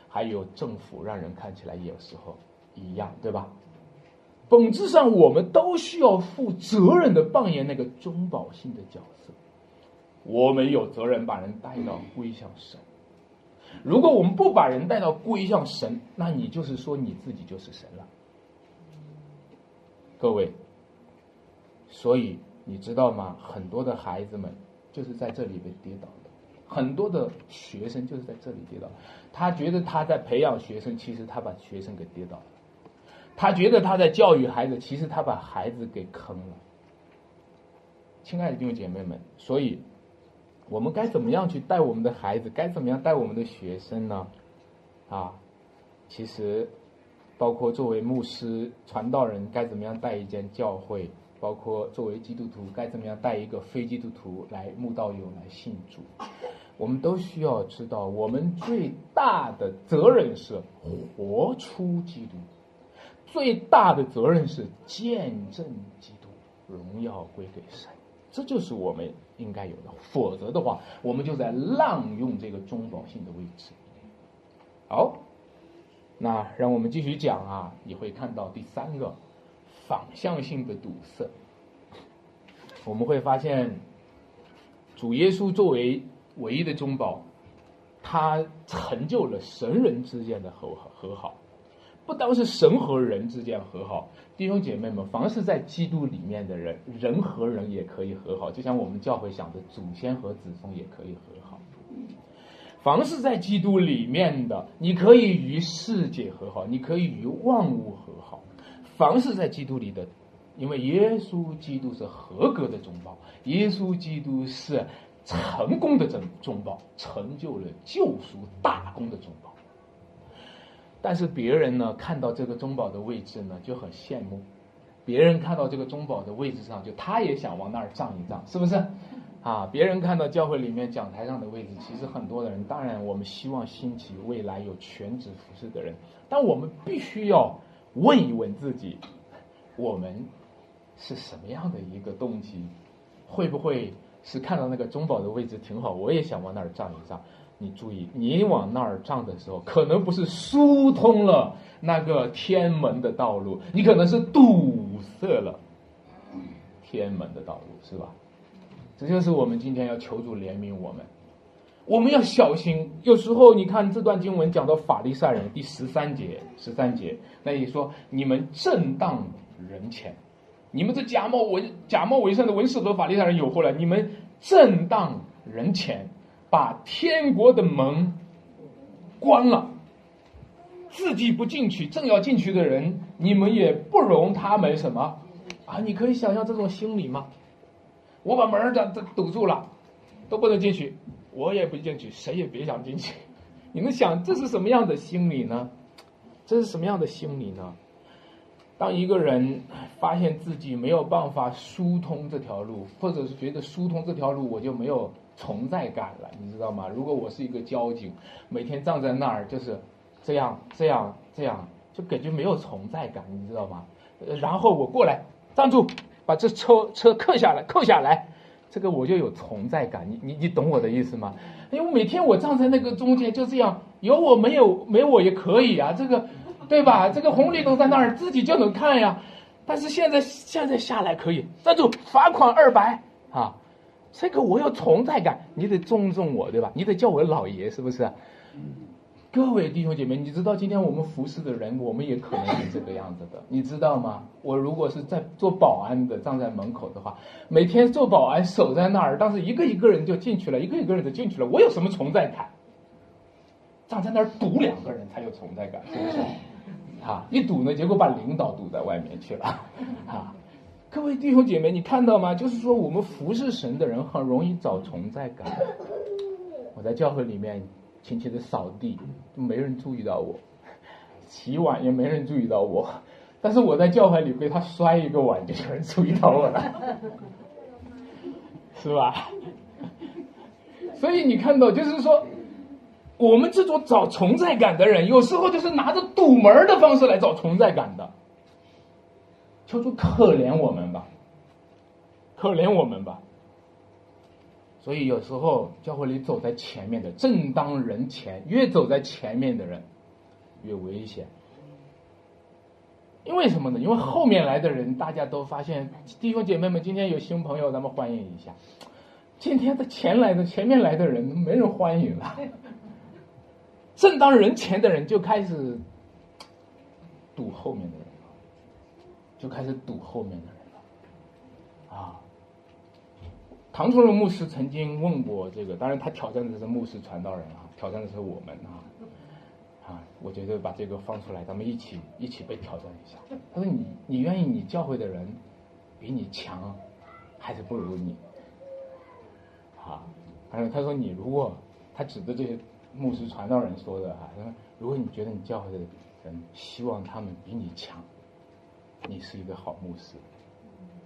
还有政府让人看起来有时候一样，对吧？本质上，我们都需要负责任的扮演那个中保性的角色。我们有责任把人带到归向神。如果我们不把人带到归向神，那你就是说你自己就是神了。各位，所以你知道吗？很多的孩子们就是在这里被跌倒的。很多的学生就是在这里跌倒，他觉得他在培养学生，其实他把学生给跌倒了；他觉得他在教育孩子，其实他把孩子给坑了。亲爱的弟兄姐妹们，所以我们该怎么样去带我们的孩子？该怎么样带我们的学生呢？啊，其实包括作为牧师、传道人，该怎么样带一间教会？包括作为基督徒，该怎么样带一个非基督徒来慕道友来信主？我们都需要知道，我们最大的责任是活出基督徒，最大的责任是见证基督，荣耀归给神。这就是我们应该有的。否则的话，我们就在滥用这个中保性的位置。好，那让我们继续讲啊，你会看到第三个反向性的堵塞。我们会发现，主耶稣作为。唯一的中保，他成就了神人之间的和和好，不单是神和人之间和好，弟兄姐妹们，凡是在基督里面的人，人和人也可以和好，就像我们教会想的，祖先和子孙也可以和好。凡是在基督里面的，你可以与世界和好，你可以与万物和好。凡是在基督里的，因为耶稣基督是合格的中保，耶稣基督是。成功的中中报，成就了救赎大功的中报。但是别人呢，看到这个中保的位置呢，就很羡慕。别人看到这个中保的位置上，就他也想往那儿站一站，是不是？啊，别人看到教会里面讲台上的位置，其实很多的人，当然我们希望兴起未来有全职服饰的人，但我们必须要问一问自己，我们是什么样的一个动机？会不会？是看到那个中保的位置挺好，我也想往那儿站一站。你注意，你往那儿站的时候，可能不是疏通了那个天门的道路，你可能是堵塞了天门的道路，是吧？这就是我们今天要求助怜悯我们，我们要小心。有时候你看这段经文讲到法利赛人第十三节，十三节，那你说你们正当人前。你们这假冒伪假冒伪善的文士和法利赛人有祸了！你们正当人前，把天国的门关了，自己不进去，正要进去的人，你们也不容他们什么啊？你可以想象这种心理吗？我把门儿这堵住了，都不能进去，我也不进去，谁也别想进去。你们想这是什么样的心理呢？这是什么样的心理呢？当一个人发现自己没有办法疏通这条路，或者是觉得疏通这条路我就没有存在感了，你知道吗？如果我是一个交警，每天站在那儿就是这样、这样、这样，就感觉没有存在感，你知道吗？然后我过来站住，把这车车扣下来，扣下来，这个我就有存在感。你你你懂我的意思吗？因为每天我站在那个中间就这样，有我没有没我也可以啊，这个对吧？这个红绿灯在那儿自己就能看呀。但是现在现在下来可以站住，罚款二百啊！这个我有存在感，你得尊重我，对吧？你得叫我老爷，是不是？各位弟兄姐妹，你知道今天我们服侍的人，我们也可能是这个样子的，你知道吗？我如果是在做保安的，站在门口的话，每天做保安守在那儿，当时一个一个人就进去了，一个一个人就进去了，我有什么存在感？站在那儿堵两个人才有存在感，是不是？啊，一堵呢，结果把领导堵在外面去了，啊。各位弟兄姐妹，你看到吗？就是说，我们服侍神的人很容易找存在感。我在教会里面轻轻的扫地，没人注意到我；洗碗也没人注意到我。但是我在教会里被他摔一个碗，就有人注意到我了，是吧？所以你看到，就是说，我们这种找存在感的人，有时候就是拿着堵门的方式来找存在感的。求主可怜我们吧，可怜我们吧。所以有时候教会里走在前面的，正当人前，越走在前面的人越危险。因为什么呢？因为后面来的人，大家都发现弟兄姐妹们，今天有新朋友，咱们欢迎一下。今天的前来的前面来的人没人欢迎了，正当人前的人就开始堵后面的人。就开始堵后面的人了，啊！唐崇荣牧师曾经问过这个，当然他挑战的是牧师传道人啊，挑战的是我们啊，啊！我觉得把这个放出来，咱们一起一起被挑战一下。他说：“你你愿意你教会的人比你强，还是不如你？”啊！他说：“他说你如果他指的这些牧师传道人说的啊，他说如果你觉得你教会的人希望他们比你强。”你是一个好牧师。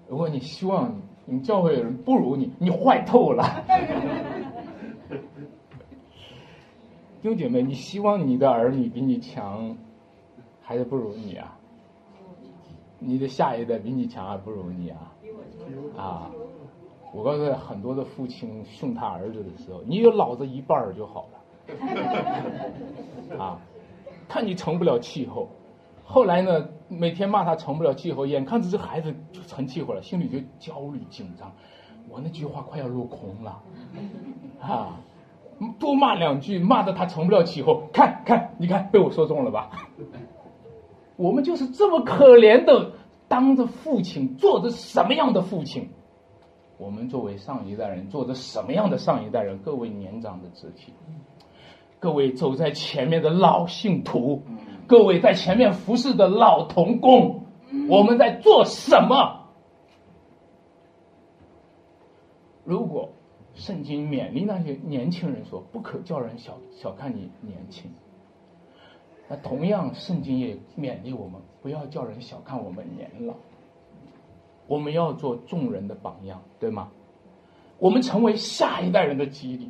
如果你希望你教会的人不如你，你坏透了。[LAUGHS] 弟兄姐妹，你希望你的儿女比你强，还是不如你啊？你的下一代比你强还不如你啊？啊！我告诉，很多的父亲训他儿子的时候，你有老子一半儿就好了。啊！看你成不了气候。后来呢？每天骂他成不了气候，眼看着这孩子就成气候了，心里就焦虑紧张。我那句话快要落空了，[LAUGHS] 啊！多骂两句，骂的他成不了气候。看看，你看，被我说中了吧？[LAUGHS] 我们就是这么可怜的，当着父亲做着什么样的父亲？我们作为上一代人做着什么样的上一代人？各位年长的肢体，各位走在前面的老信徒。各位在前面服侍的老童工，我们在做什么？如果圣经勉励那些年轻人说不可叫人小小看你年轻，那同样圣经也勉励我们不要叫人小看我们年老。我们要做众人的榜样，对吗？我们成为下一代人的激励。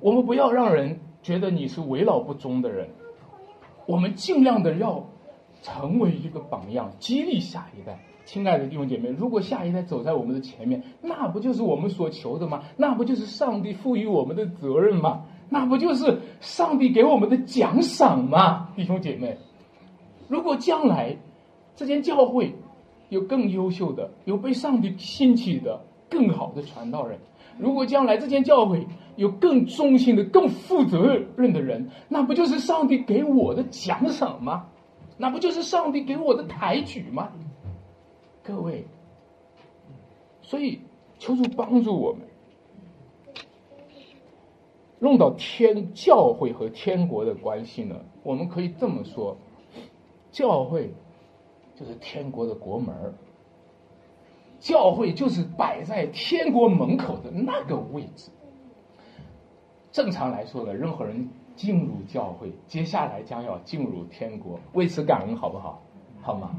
我们不要让人觉得你是为老不忠的人。我们尽量的要成为一个榜样，激励下一代。亲爱的弟兄姐妹，如果下一代走在我们的前面，那不就是我们所求的吗？那不就是上帝赋予我们的责任吗？那不就是上帝给我们的奖赏吗？弟兄姐妹，如果将来这间教会有更优秀的、有被上帝兴起的更好的传道人，如果将来这间教会，有更忠心的、更负责任的人，那不就是上帝给我的奖赏吗？那不就是上帝给我的抬举吗？各位，所以求主帮助我们，弄到天教会和天国的关系呢？我们可以这么说：教会就是天国的国门教会就是摆在天国门口的那个位置。正常来说呢，任何人进入教会，接下来将要进入天国，为此感恩好不好？好吗？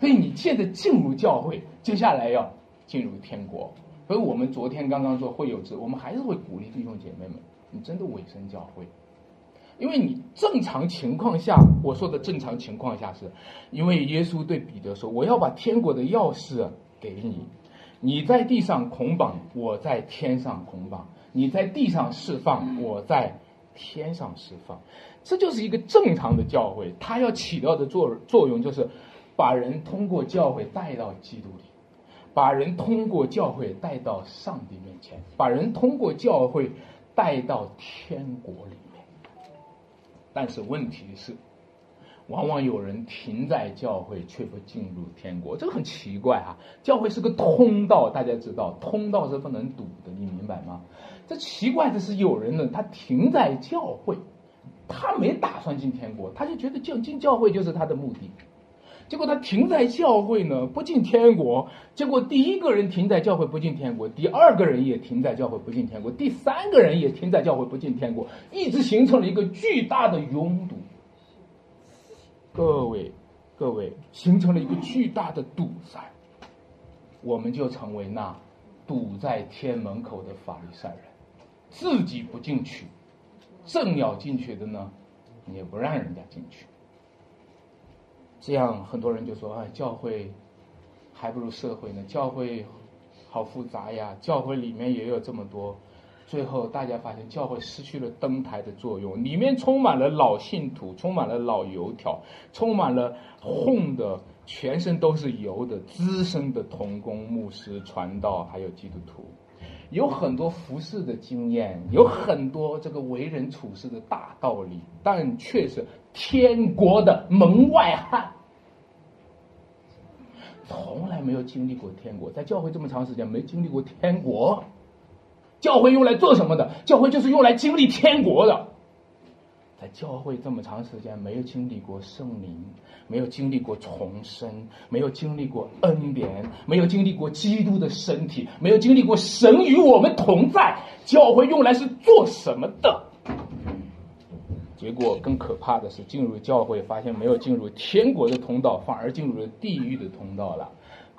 所以你现在进入教会，接下来要进入天国。所以我们昨天刚刚说会有制，我们还是会鼓励弟兄姐妹们，你真的委身教会，因为你正常情况下，我说的正常情况下是，因为耶稣对彼得说：“我要把天国的钥匙给你。”你在地上捆绑，我在天上捆绑；你在地上释放，我在天上释放。这就是一个正常的教会，它要起到的作作用就是把人通过教会带到基督里，把人通过教会带到上帝面前，把人通过教会带到天国里面。但是问题是。往往有人停在教会，却不进入天国，这个很奇怪啊！教会是个通道，大家知道，通道是不能堵的，你明白吗？这奇怪的是，有人呢，他停在教会，他没打算进天国，他就觉得进进教会就是他的目的。结果他停在教会呢，不进天国。结果第一个人停在教会不进天国，第二个人也停在教会不进天国，第三个人也停在教会不进天国，一直形成了一个巨大的拥堵。各位，各位，形成了一个巨大的堵塞，我们就成为那堵在天门口的法利赛人，自己不进去，正要进去的呢，也不让人家进去。这样很多人就说：“哎，教会还不如社会呢，教会好复杂呀，教会里面也有这么多。”最后，大家发现教会失去了登台的作用，里面充满了老信徒，充满了老油条，充满了混的，全身都是油的资深的童工、牧师、传道，还有基督徒，有很多服侍的经验，有很多这个为人处事的大道理，但却是天国的门外汉，从来没有经历过天国，在教会这么长时间没经历过天国。教会用来做什么的？教会就是用来经历天国的。在教会这么长时间，没有经历过圣灵，没有经历过重生，没有经历过恩典，没有经历过基督的身体，没有经历过神与我们同在。教会用来是做什么的？结果更可怕的是，进入教会发现没有进入天国的通道，反而进入了地狱的通道了。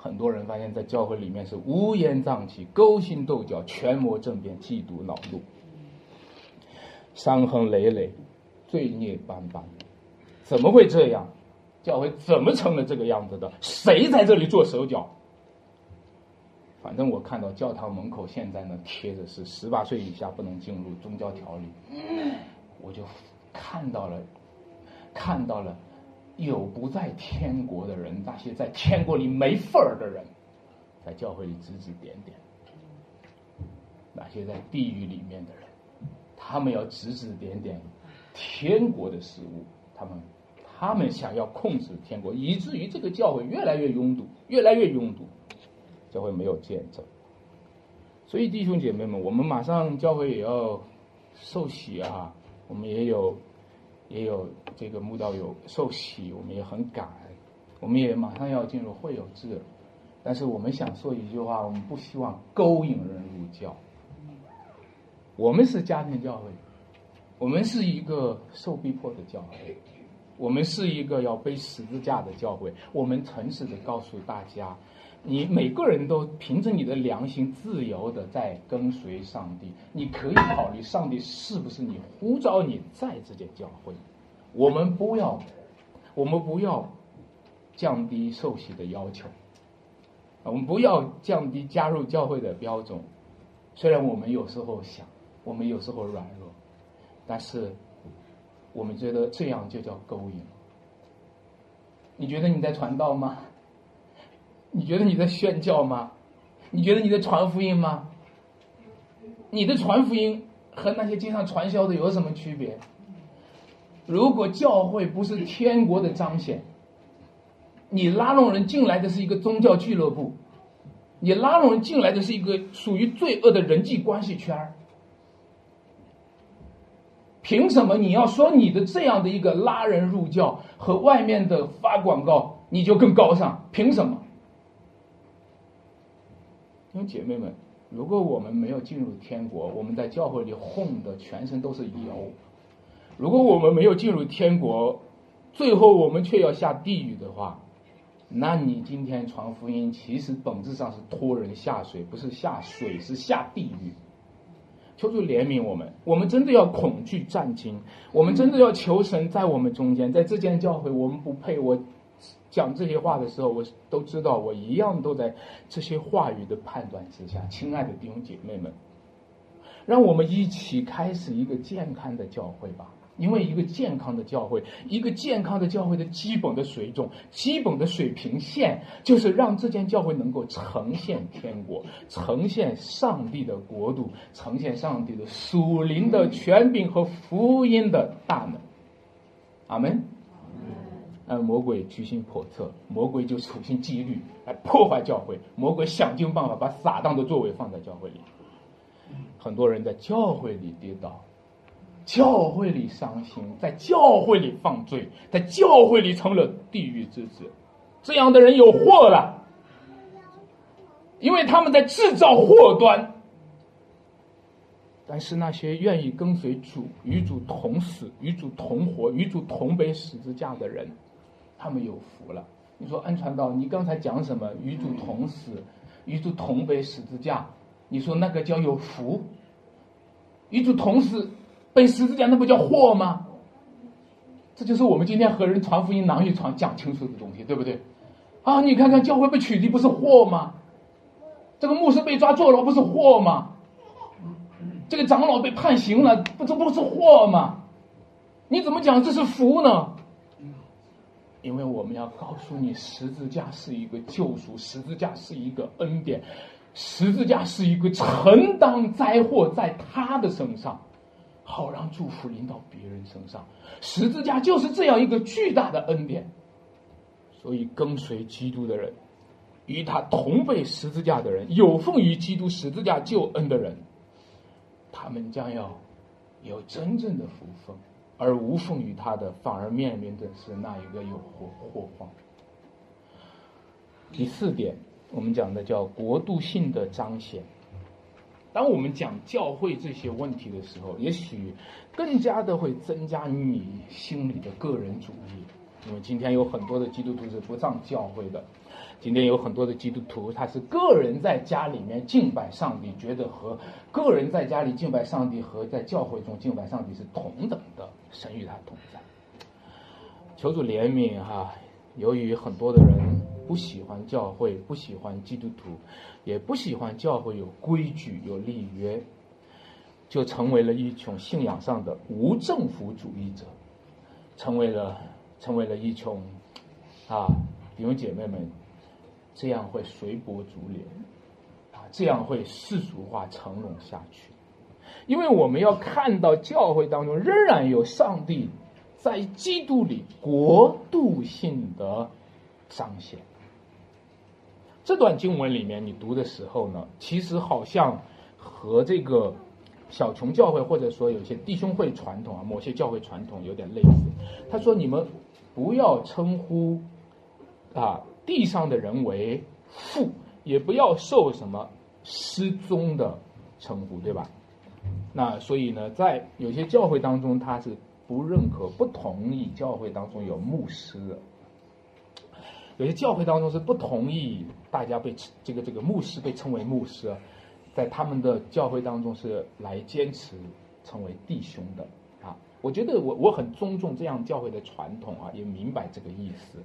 很多人发现，在教会里面是乌烟瘴气、勾心斗角、权谋政变、嫉妒恼怒、伤痕累累、罪孽斑斑。怎么会这样？教会怎么成了这个样子的？谁在这里做手脚？反正我看到教堂门口现在呢贴着是十八岁以下不能进入宗教条例，我就看到了，看到了。有不在天国的人，那些在天国里没份儿的人，在教会里指指点点；那些在地狱里面的人，他们要指指点点天国的事物，他们他们想要控制天国，以至于这个教会越来越拥堵，越来越拥堵，教会没有见证。所以弟兄姐妹们，我们马上教会也要受洗啊，我们也有。也有这个慕道友受洗，我们也很感恩。我们也马上要进入会友制，但是我们想说一句话：我们不希望勾引人入教。我们是家庭教会，我们是一个受逼迫的教会，我们是一个要背十字架的教会。我们诚实的告诉大家，你每个人都凭着你的良心自由的在跟随上帝。你可以考虑上帝是不是你呼召你在这间教会。我们不要，我们不要降低受洗的要求，我们不要降低加入教会的标准。虽然我们有时候想，我们有时候软弱，但是我们觉得这样就叫勾引。你觉得你在传道吗？你觉得你在宣教吗？你觉得你在传福音吗？你的传福音和那些经常传销的有什么区别？如果教会不是天国的彰显，你拉拢人进来的是一个宗教俱乐部，你拉拢人进来的是一个属于罪恶的人际关系圈儿。凭什么你要说你的这样的一个拉人入教和外面的发广告你就更高尚？凭什么？因为姐妹们，如果我们没有进入天国，我们在教会里混的全身都是油。如果我们没有进入天国，最后我们却要下地狱的话，那你今天传福音，其实本质上是拖人下水，不是下水，是下地狱。求主怜悯我们，我们真的要恐惧战惊，我们真的要求神在我们中间，在这间教会，我们不配。我讲这些话的时候，我都知道，我一样都在这些话语的判断之下。亲爱的弟兄姐妹们，让我们一起开始一个健康的教会吧。因为一个健康的教会，一个健康的教会的基本的水准、基本的水平线，就是让这间教会能够呈现天国，呈现上帝的国度，呈现上帝的属灵的权柄和福音的大门。阿门。魔鬼居心叵测，魔鬼就处心积虑来破坏教会，魔鬼想尽办法把撒旦的作为放在教会里，很多人在教会里跌倒。教会里伤心，在教会里犯罪，在教会里成了地狱之子，这样的人有祸了，因为他们在制造祸端。但是那些愿意跟随主、与主同死、与主同活、与主同背十字架的人，他们有福了。你说安传道，你刚才讲什么？与主同死、与主同背十字架，你说那个叫有福？与主同死。背十字架那不叫祸吗？这就是我们今天和人传福音、难以传讲清楚的东西，对不对？啊，你看看教会被取缔不是祸吗？这个牧师被抓坐牢不是祸吗？这个长老被判刑了，不这不是祸吗？你怎么讲这是福呢？因为我们要告诉你，十字架是一个救赎，十字架是一个恩典，十字架是一个承担灾祸在他的身上。好让祝福临到别人身上，十字架就是这样一个巨大的恩典。所以跟随基督的人，与他同被十字架的人，有奉于基督十字架救恩的人，他们将要有真正的福分；而无奉于他的，反而面临的是那一个有祸祸患。第四点，我们讲的叫国度性的彰显。当我们讲教会这些问题的时候，也许更加的会增加你心里的个人主义，因为今天有很多的基督徒是不上教会的，今天有很多的基督徒他是个人在家里面敬拜上帝，觉得和个人在家里敬拜上帝和在教会中敬拜上帝是同等的，神与他同在。求主怜悯哈，由于很多的人不喜欢教会，不喜欢基督徒。也不喜欢教会有规矩有礼约，就成为了一群信仰上的无政府主义者，成为了成为了一群啊弟兄姐妹们，这样会随波逐流啊，这样会世俗化沉沦下去。因为我们要看到教会当中仍然有上帝在基督里国度性的彰显。这段经文里面，你读的时候呢，其实好像和这个小琼教会或者说有些弟兄会传统啊，某些教会传统有点类似。他说：“你们不要称呼啊地上的人为父，也不要受什么失宗的称呼，对吧？”那所以呢，在有些教会当中，他是不认可、不同意教会当中有牧师的。有些教会当中是不同意大家被这个这个牧师被称为牧师，在他们的教会当中是来坚持称为弟兄的啊。我觉得我我很尊重这样教会的传统啊，也明白这个意思。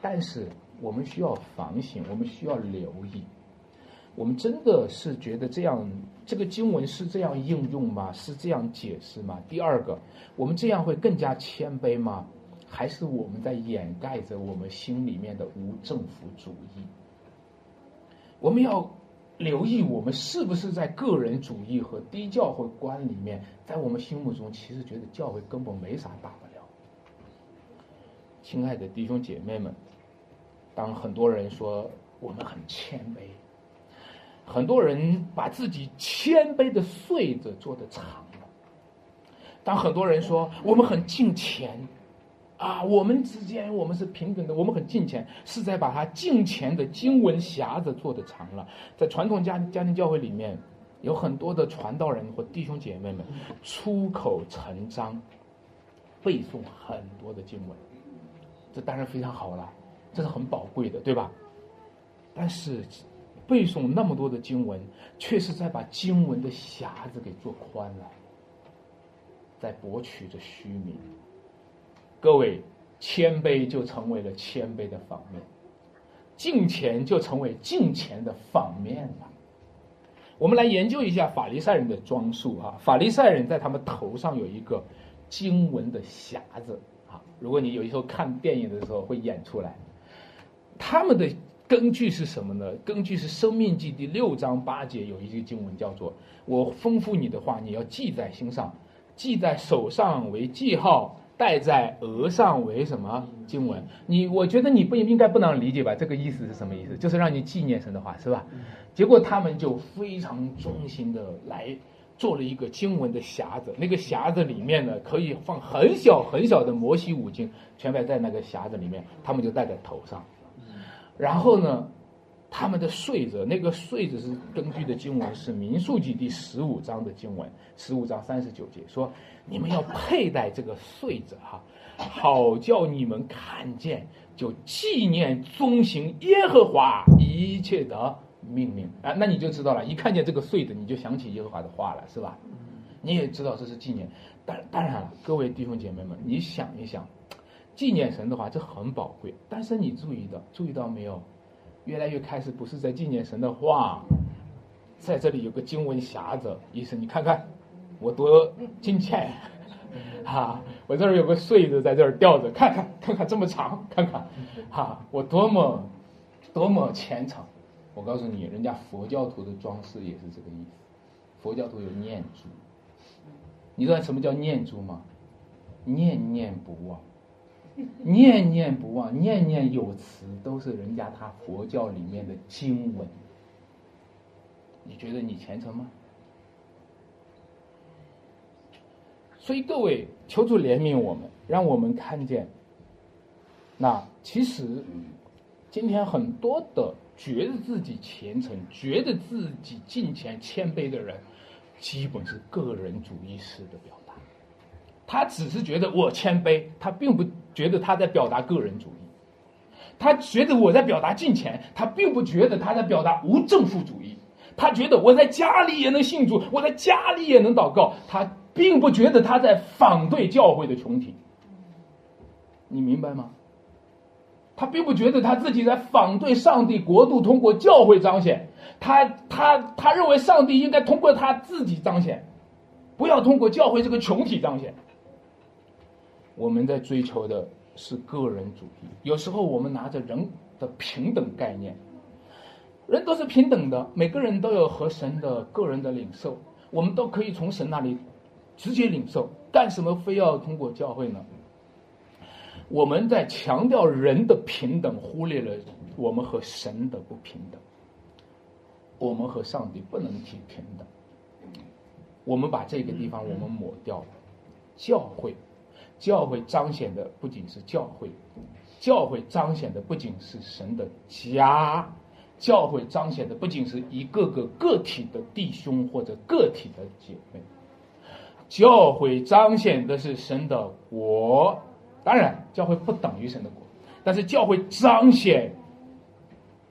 但是我们需要反省，我们需要留意，我们真的是觉得这样这个经文是这样应用吗？是这样解释吗？第二个，我们这样会更加谦卑吗？还是我们在掩盖着我们心里面的无政府主义。我们要留意，我们是不是在个人主义和低教会观里面，在我们心目中，其实觉得教会根本没啥大不了。亲爱的弟兄姐妹们，当很多人说我们很谦卑，很多人把自己谦卑的穗子做的长了，当很多人说我们很敬虔。啊，我们之间我们是平等的，我们很敬虔，是在把他敬虔的经文匣子做的长了。在传统家家庭教会里面，有很多的传道人或弟兄姐妹们出口成章，背诵很多的经文，这当然非常好了，这是很宝贵的，对吧？但是背诵那么多的经文，却是在把经文的匣子给做宽了，在博取着虚名。各位，谦卑就成为了谦卑的反面，敬虔就成为敬虔的反面了。我们来研究一下法利赛人的装束啊，法利赛人在他们头上有一个经文的匣子啊，如果你有时候看电影的时候会演出来，他们的根据是什么呢？根据是《生命记》第六章八节有一句经文叫做：“我吩咐你的话，你要记在心上，记在手上为记号。”戴在额上为什么经文？你我觉得你不应该不能理解吧？这个意思是什么意思？就是让你纪念神的话，是吧？结果他们就非常忠心的来做了一个经文的匣子，那个匣子里面呢可以放很小很小的摩西五经，全摆在那个匣子里面，他们就戴在头上。然后呢？他们的穗子，那个穗子是根据的经文是民数记第十五章的经文，十五章三十九节说：“你们要佩戴这个穗子哈，好叫你们看见，就纪念遵行耶和华一切的命令啊。”那你就知道了，一看见这个穗子，你就想起耶和华的话了，是吧？你也知道这是纪念。当当然了，各位弟兄姐妹们，你想一想，纪念神的话，这很宝贵。但是你注意到，注意到没有？越来越开始不是在纪念神的话，在这里有个经文匣子，意思你看看我多金钱，[LAUGHS] 哈，我这儿有个穗子在这儿吊着，看看看看这么长，看看，哈，我多么多么虔诚。我告诉你，人家佛教徒的装饰也是这个意思，佛教徒有念珠，你知道什么叫念珠吗？念念不忘。[LAUGHS] 念念不忘，念念有词，都是人家他佛教里面的经文。你觉得你虔诚吗？所以各位，求主怜悯我们，让我们看见，那其实今天很多的觉得自己虔诚、觉得自己敬虔、谦卑的人，基本是个人主义式的表达。他只是觉得我谦卑，他并不觉得他在表达个人主义，他觉得我在表达敬虔，他并不觉得他在表达无政府主义，他觉得我在家里也能信主，我在家里也能祷告，他并不觉得他在反对教会的群体，你明白吗？他并不觉得他自己在反对上帝国度通过教会彰显，他他他认为上帝应该通过他自己彰显，不要通过教会这个群体彰显。我们在追求的是个人主义，有时候我们拿着人的平等概念，人都是平等的，每个人都有和神的个人的领受，我们都可以从神那里直接领受，干什么非要通过教会呢？我们在强调人的平等，忽略了我们和神的不平等，我们和上帝不能提平等，我们把这个地方我们抹掉了，教会。教会彰显的不仅是教会，教会彰显的不仅是神的家，教会彰显的不仅是一个个个体的弟兄或者个体的姐妹，教会彰显的是神的国。当然，教会不等于神的国，但是教会彰显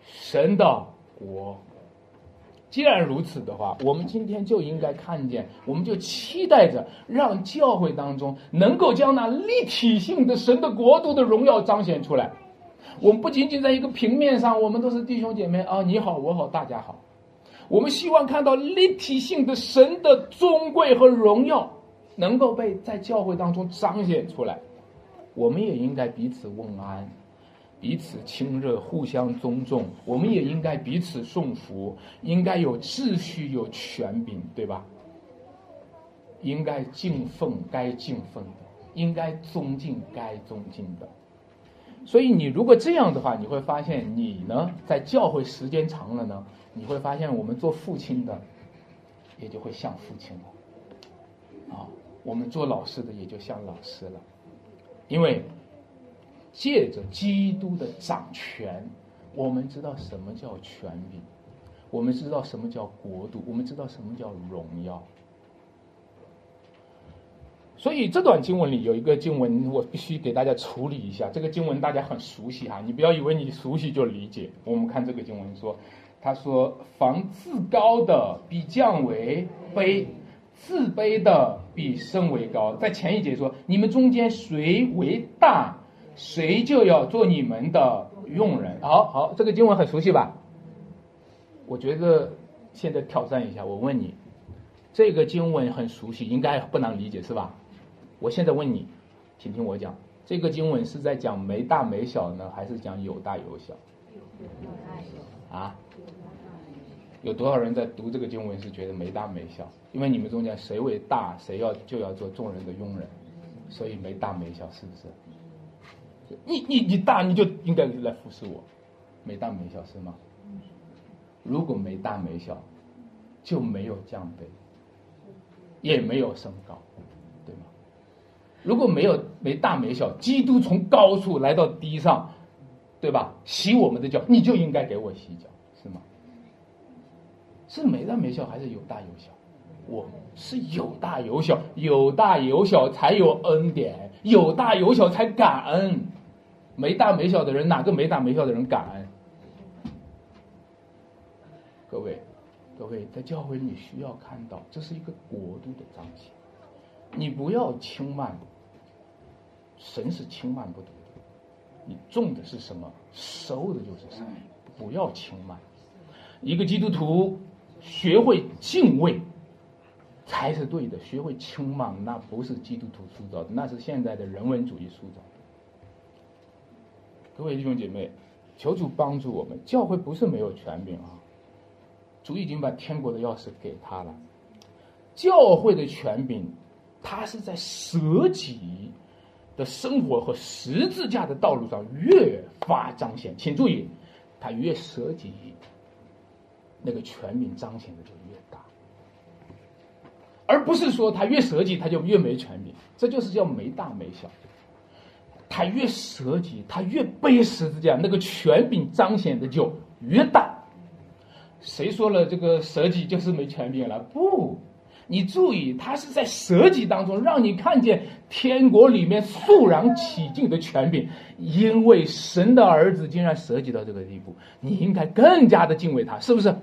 神的国。既然如此的话，我们今天就应该看见，我们就期待着让教会当中能够将那立体性的神的国度的荣耀彰显出来。我们不仅仅在一个平面上，我们都是弟兄姐妹啊，你好，我好，大家好。我们希望看到立体性的神的尊贵和荣耀能够被在教会当中彰显出来。我们也应该彼此问安。彼此亲热，互相尊重，我们也应该彼此送福，应该有秩序，有权柄，对吧？应该敬奉该敬奉的，应该尊敬该尊敬的。所以，你如果这样的话，你会发现，你呢，在教会时间长了呢，你会发现，我们做父亲的，也就会像父亲了，啊，我们做老师的也就像老师了，因为。借着基督的掌权，我们知道什么叫权柄，我们知道什么叫国度，我们知道什么叫荣耀。所以这段经文里有一个经文，我必须给大家处理一下。这个经文大家很熟悉哈，你不要以为你熟悉就理解。我们看这个经文说，他说：“凡自高的必降为卑，自卑的必升为高。”在前一节说：“你们中间谁为大？”谁就要做你们的佣人。好好，这个经文很熟悉吧？我觉得现在挑战一下，我问你，这个经文很熟悉，应该不难理解是吧？我现在问你，请听我讲，这个经文是在讲没大没小呢，还是讲有大有小？啊？有多少人在读这个经文是觉得没大没小？因为你们中间谁为大，谁要就要做众人的佣人，所以没大没小，是不是？你你你大，你就应该来服侍我，没大没小是吗？如果没大没小，就没有降杯，也没有升高，对吗？如果没有没大没小，基督从高处来到低上，对吧？洗我们的脚，你就应该给我洗脚，是吗？是没大没小还是有大有小？我是有大有小，有大有小才有恩典，有大有小才感恩。没大没小的人，哪个没大没小的人感恩？各位，各位，在教会你需要看到，这是一个国度的彰显。你不要轻慢，神是轻慢不得的。你种的是什么，收的就是什么。不要轻慢。一个基督徒学会敬畏才是对的，学会轻慢那不是基督徒塑造的，那是现在的人文主义塑造的。各位弟兄姐妹，求主帮助我们，教会不是没有权柄啊。主已经把天国的钥匙给他了，教会的权柄，他是在舍己的生活和十字架的道路上越发彰显。请注意，他越舍己，那个权柄彰显的就越大，而不是说他越舍己他就越没权柄，这就是叫没大没小。他越舍己，他越背十字架，那个权柄彰显的就越大。谁说了这个舍己就是没权柄了？不，你注意，他是在舍己当中让你看见天国里面肃然起敬的权柄，因为神的儿子竟然舍己到这个地步，你应该更加的敬畏他，是不是？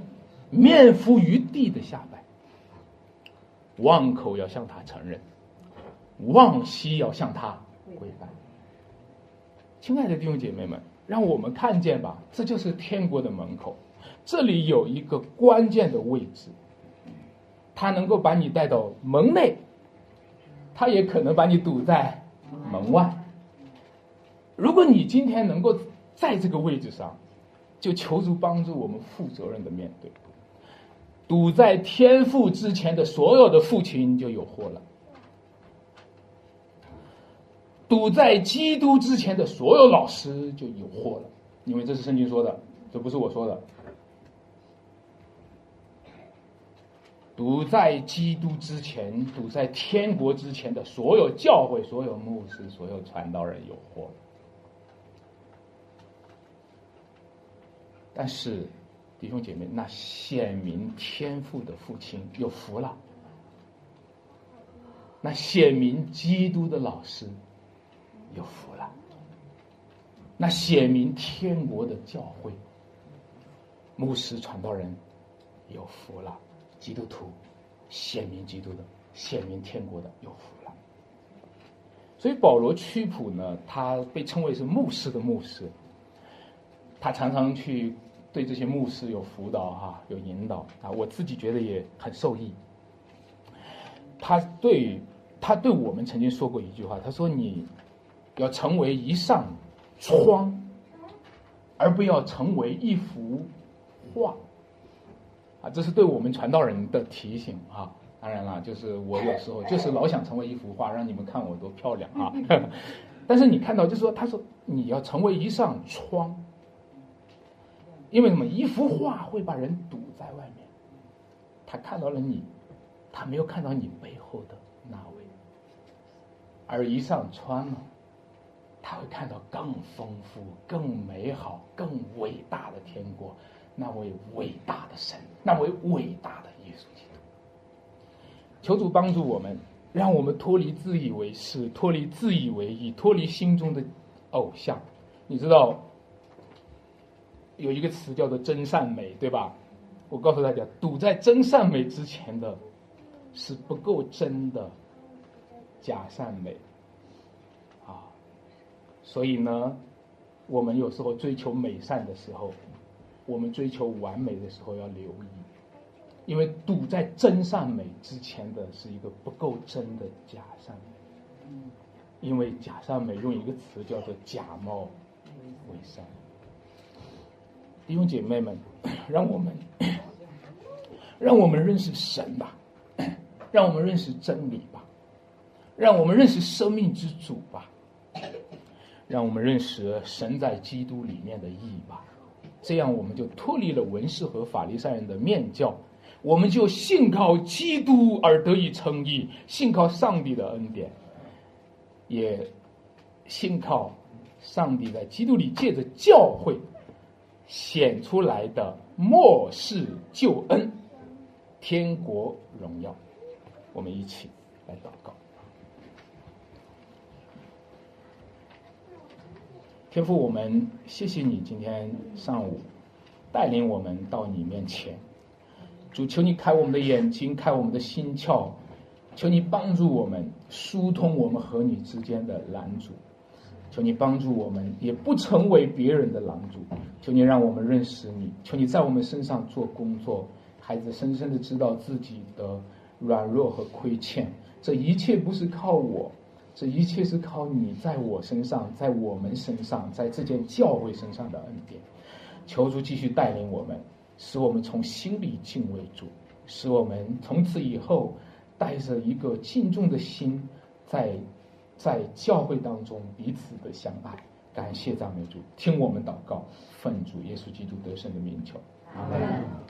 面伏于地的下拜，望口要向他承认，望膝要向他跪拜。亲爱的弟兄姐妹们，让我们看见吧，这就是天国的门口。这里有一个关键的位置，它能够把你带到门内，它也可能把你堵在门外。如果你今天能够在这个位置上，就求助帮助我们负责任的面对。堵在天父之前的所有的父亲就有祸了，堵在基督之前的所有老师就有祸了，因为这是圣经说的，这不是我说的。堵在基督之前，堵在天国之前的所有教会、所有牧师、所有传道人有祸。但是，弟兄姐妹，那显明天赋的父亲有福了；那显明基督的老师有福了；那显明天国的教会牧师、传道人有福了。基督徒显明基督的，显明天国的有福了。所以保罗屈普呢，他被称为是牧师的牧师。他常常去对这些牧师有辅导哈，有引导啊。我自己觉得也很受益。他对他对我们曾经说过一句话，他说：“你要成为一扇窗，而不要成为一幅画。”啊，这是对我们传道人的提醒啊！当然了，就是我有时候就是老想成为一幅画，让你们看我多漂亮啊！[LAUGHS] 但是你看到，就是说，他说你要成为一扇窗，因为什么？一幅画会把人堵在外面，他看到了你，他没有看到你背后的那位，而一扇窗呢，他会看到更丰富、更美好、更伟大的天国。那位伟大的神，那位伟大的耶稣基督，求主帮助我们，让我们脱离自以为是，脱离自以为意，脱离心中的偶像。你知道有一个词叫做真善美，对吧？我告诉大家，堵在真善美之前的，是不够真的假善美。所以呢，我们有时候追求美善的时候，我们追求完美的时候要留意，因为堵在真善美之前的是一个不够真的假善美。因为假善美用一个词叫做假冒伪善。弟兄姐妹们，[COUGHS] 让我们 [COUGHS] 让我们认识神吧，[COUGHS] 让我们认识真理吧，让我们认识生命之主吧，让我们认识神在基督里面的意义吧。这样，我们就脱离了文士和法利赛人的面教，我们就信靠基督而得以称义，信靠上帝的恩典，也信靠上帝在基督里借着教会。显出来的末世救恩，天国荣耀，我们一起来祷告。天父，我们谢谢你今天上午带领我们到你面前。主，求你开我们的眼睛，开我们的心窍，求你帮助我们疏通我们和你之间的拦阻。求你帮助我们，也不成为别人的拦阻。求你让我们认识你，求你在我们身上做工作。孩子深深的知道自己的软弱和亏欠，这一切不是靠我，这一切是靠你在我身上，在我们身上，在这件教会身上的恩典。求主继续带领我们，使我们从心里敬畏主，使我们从此以后带着一个敬重的心，在。在教会当中彼此的相爱，感谢赞美主，听我们祷告，奉主耶稣基督得胜的名求，阿门。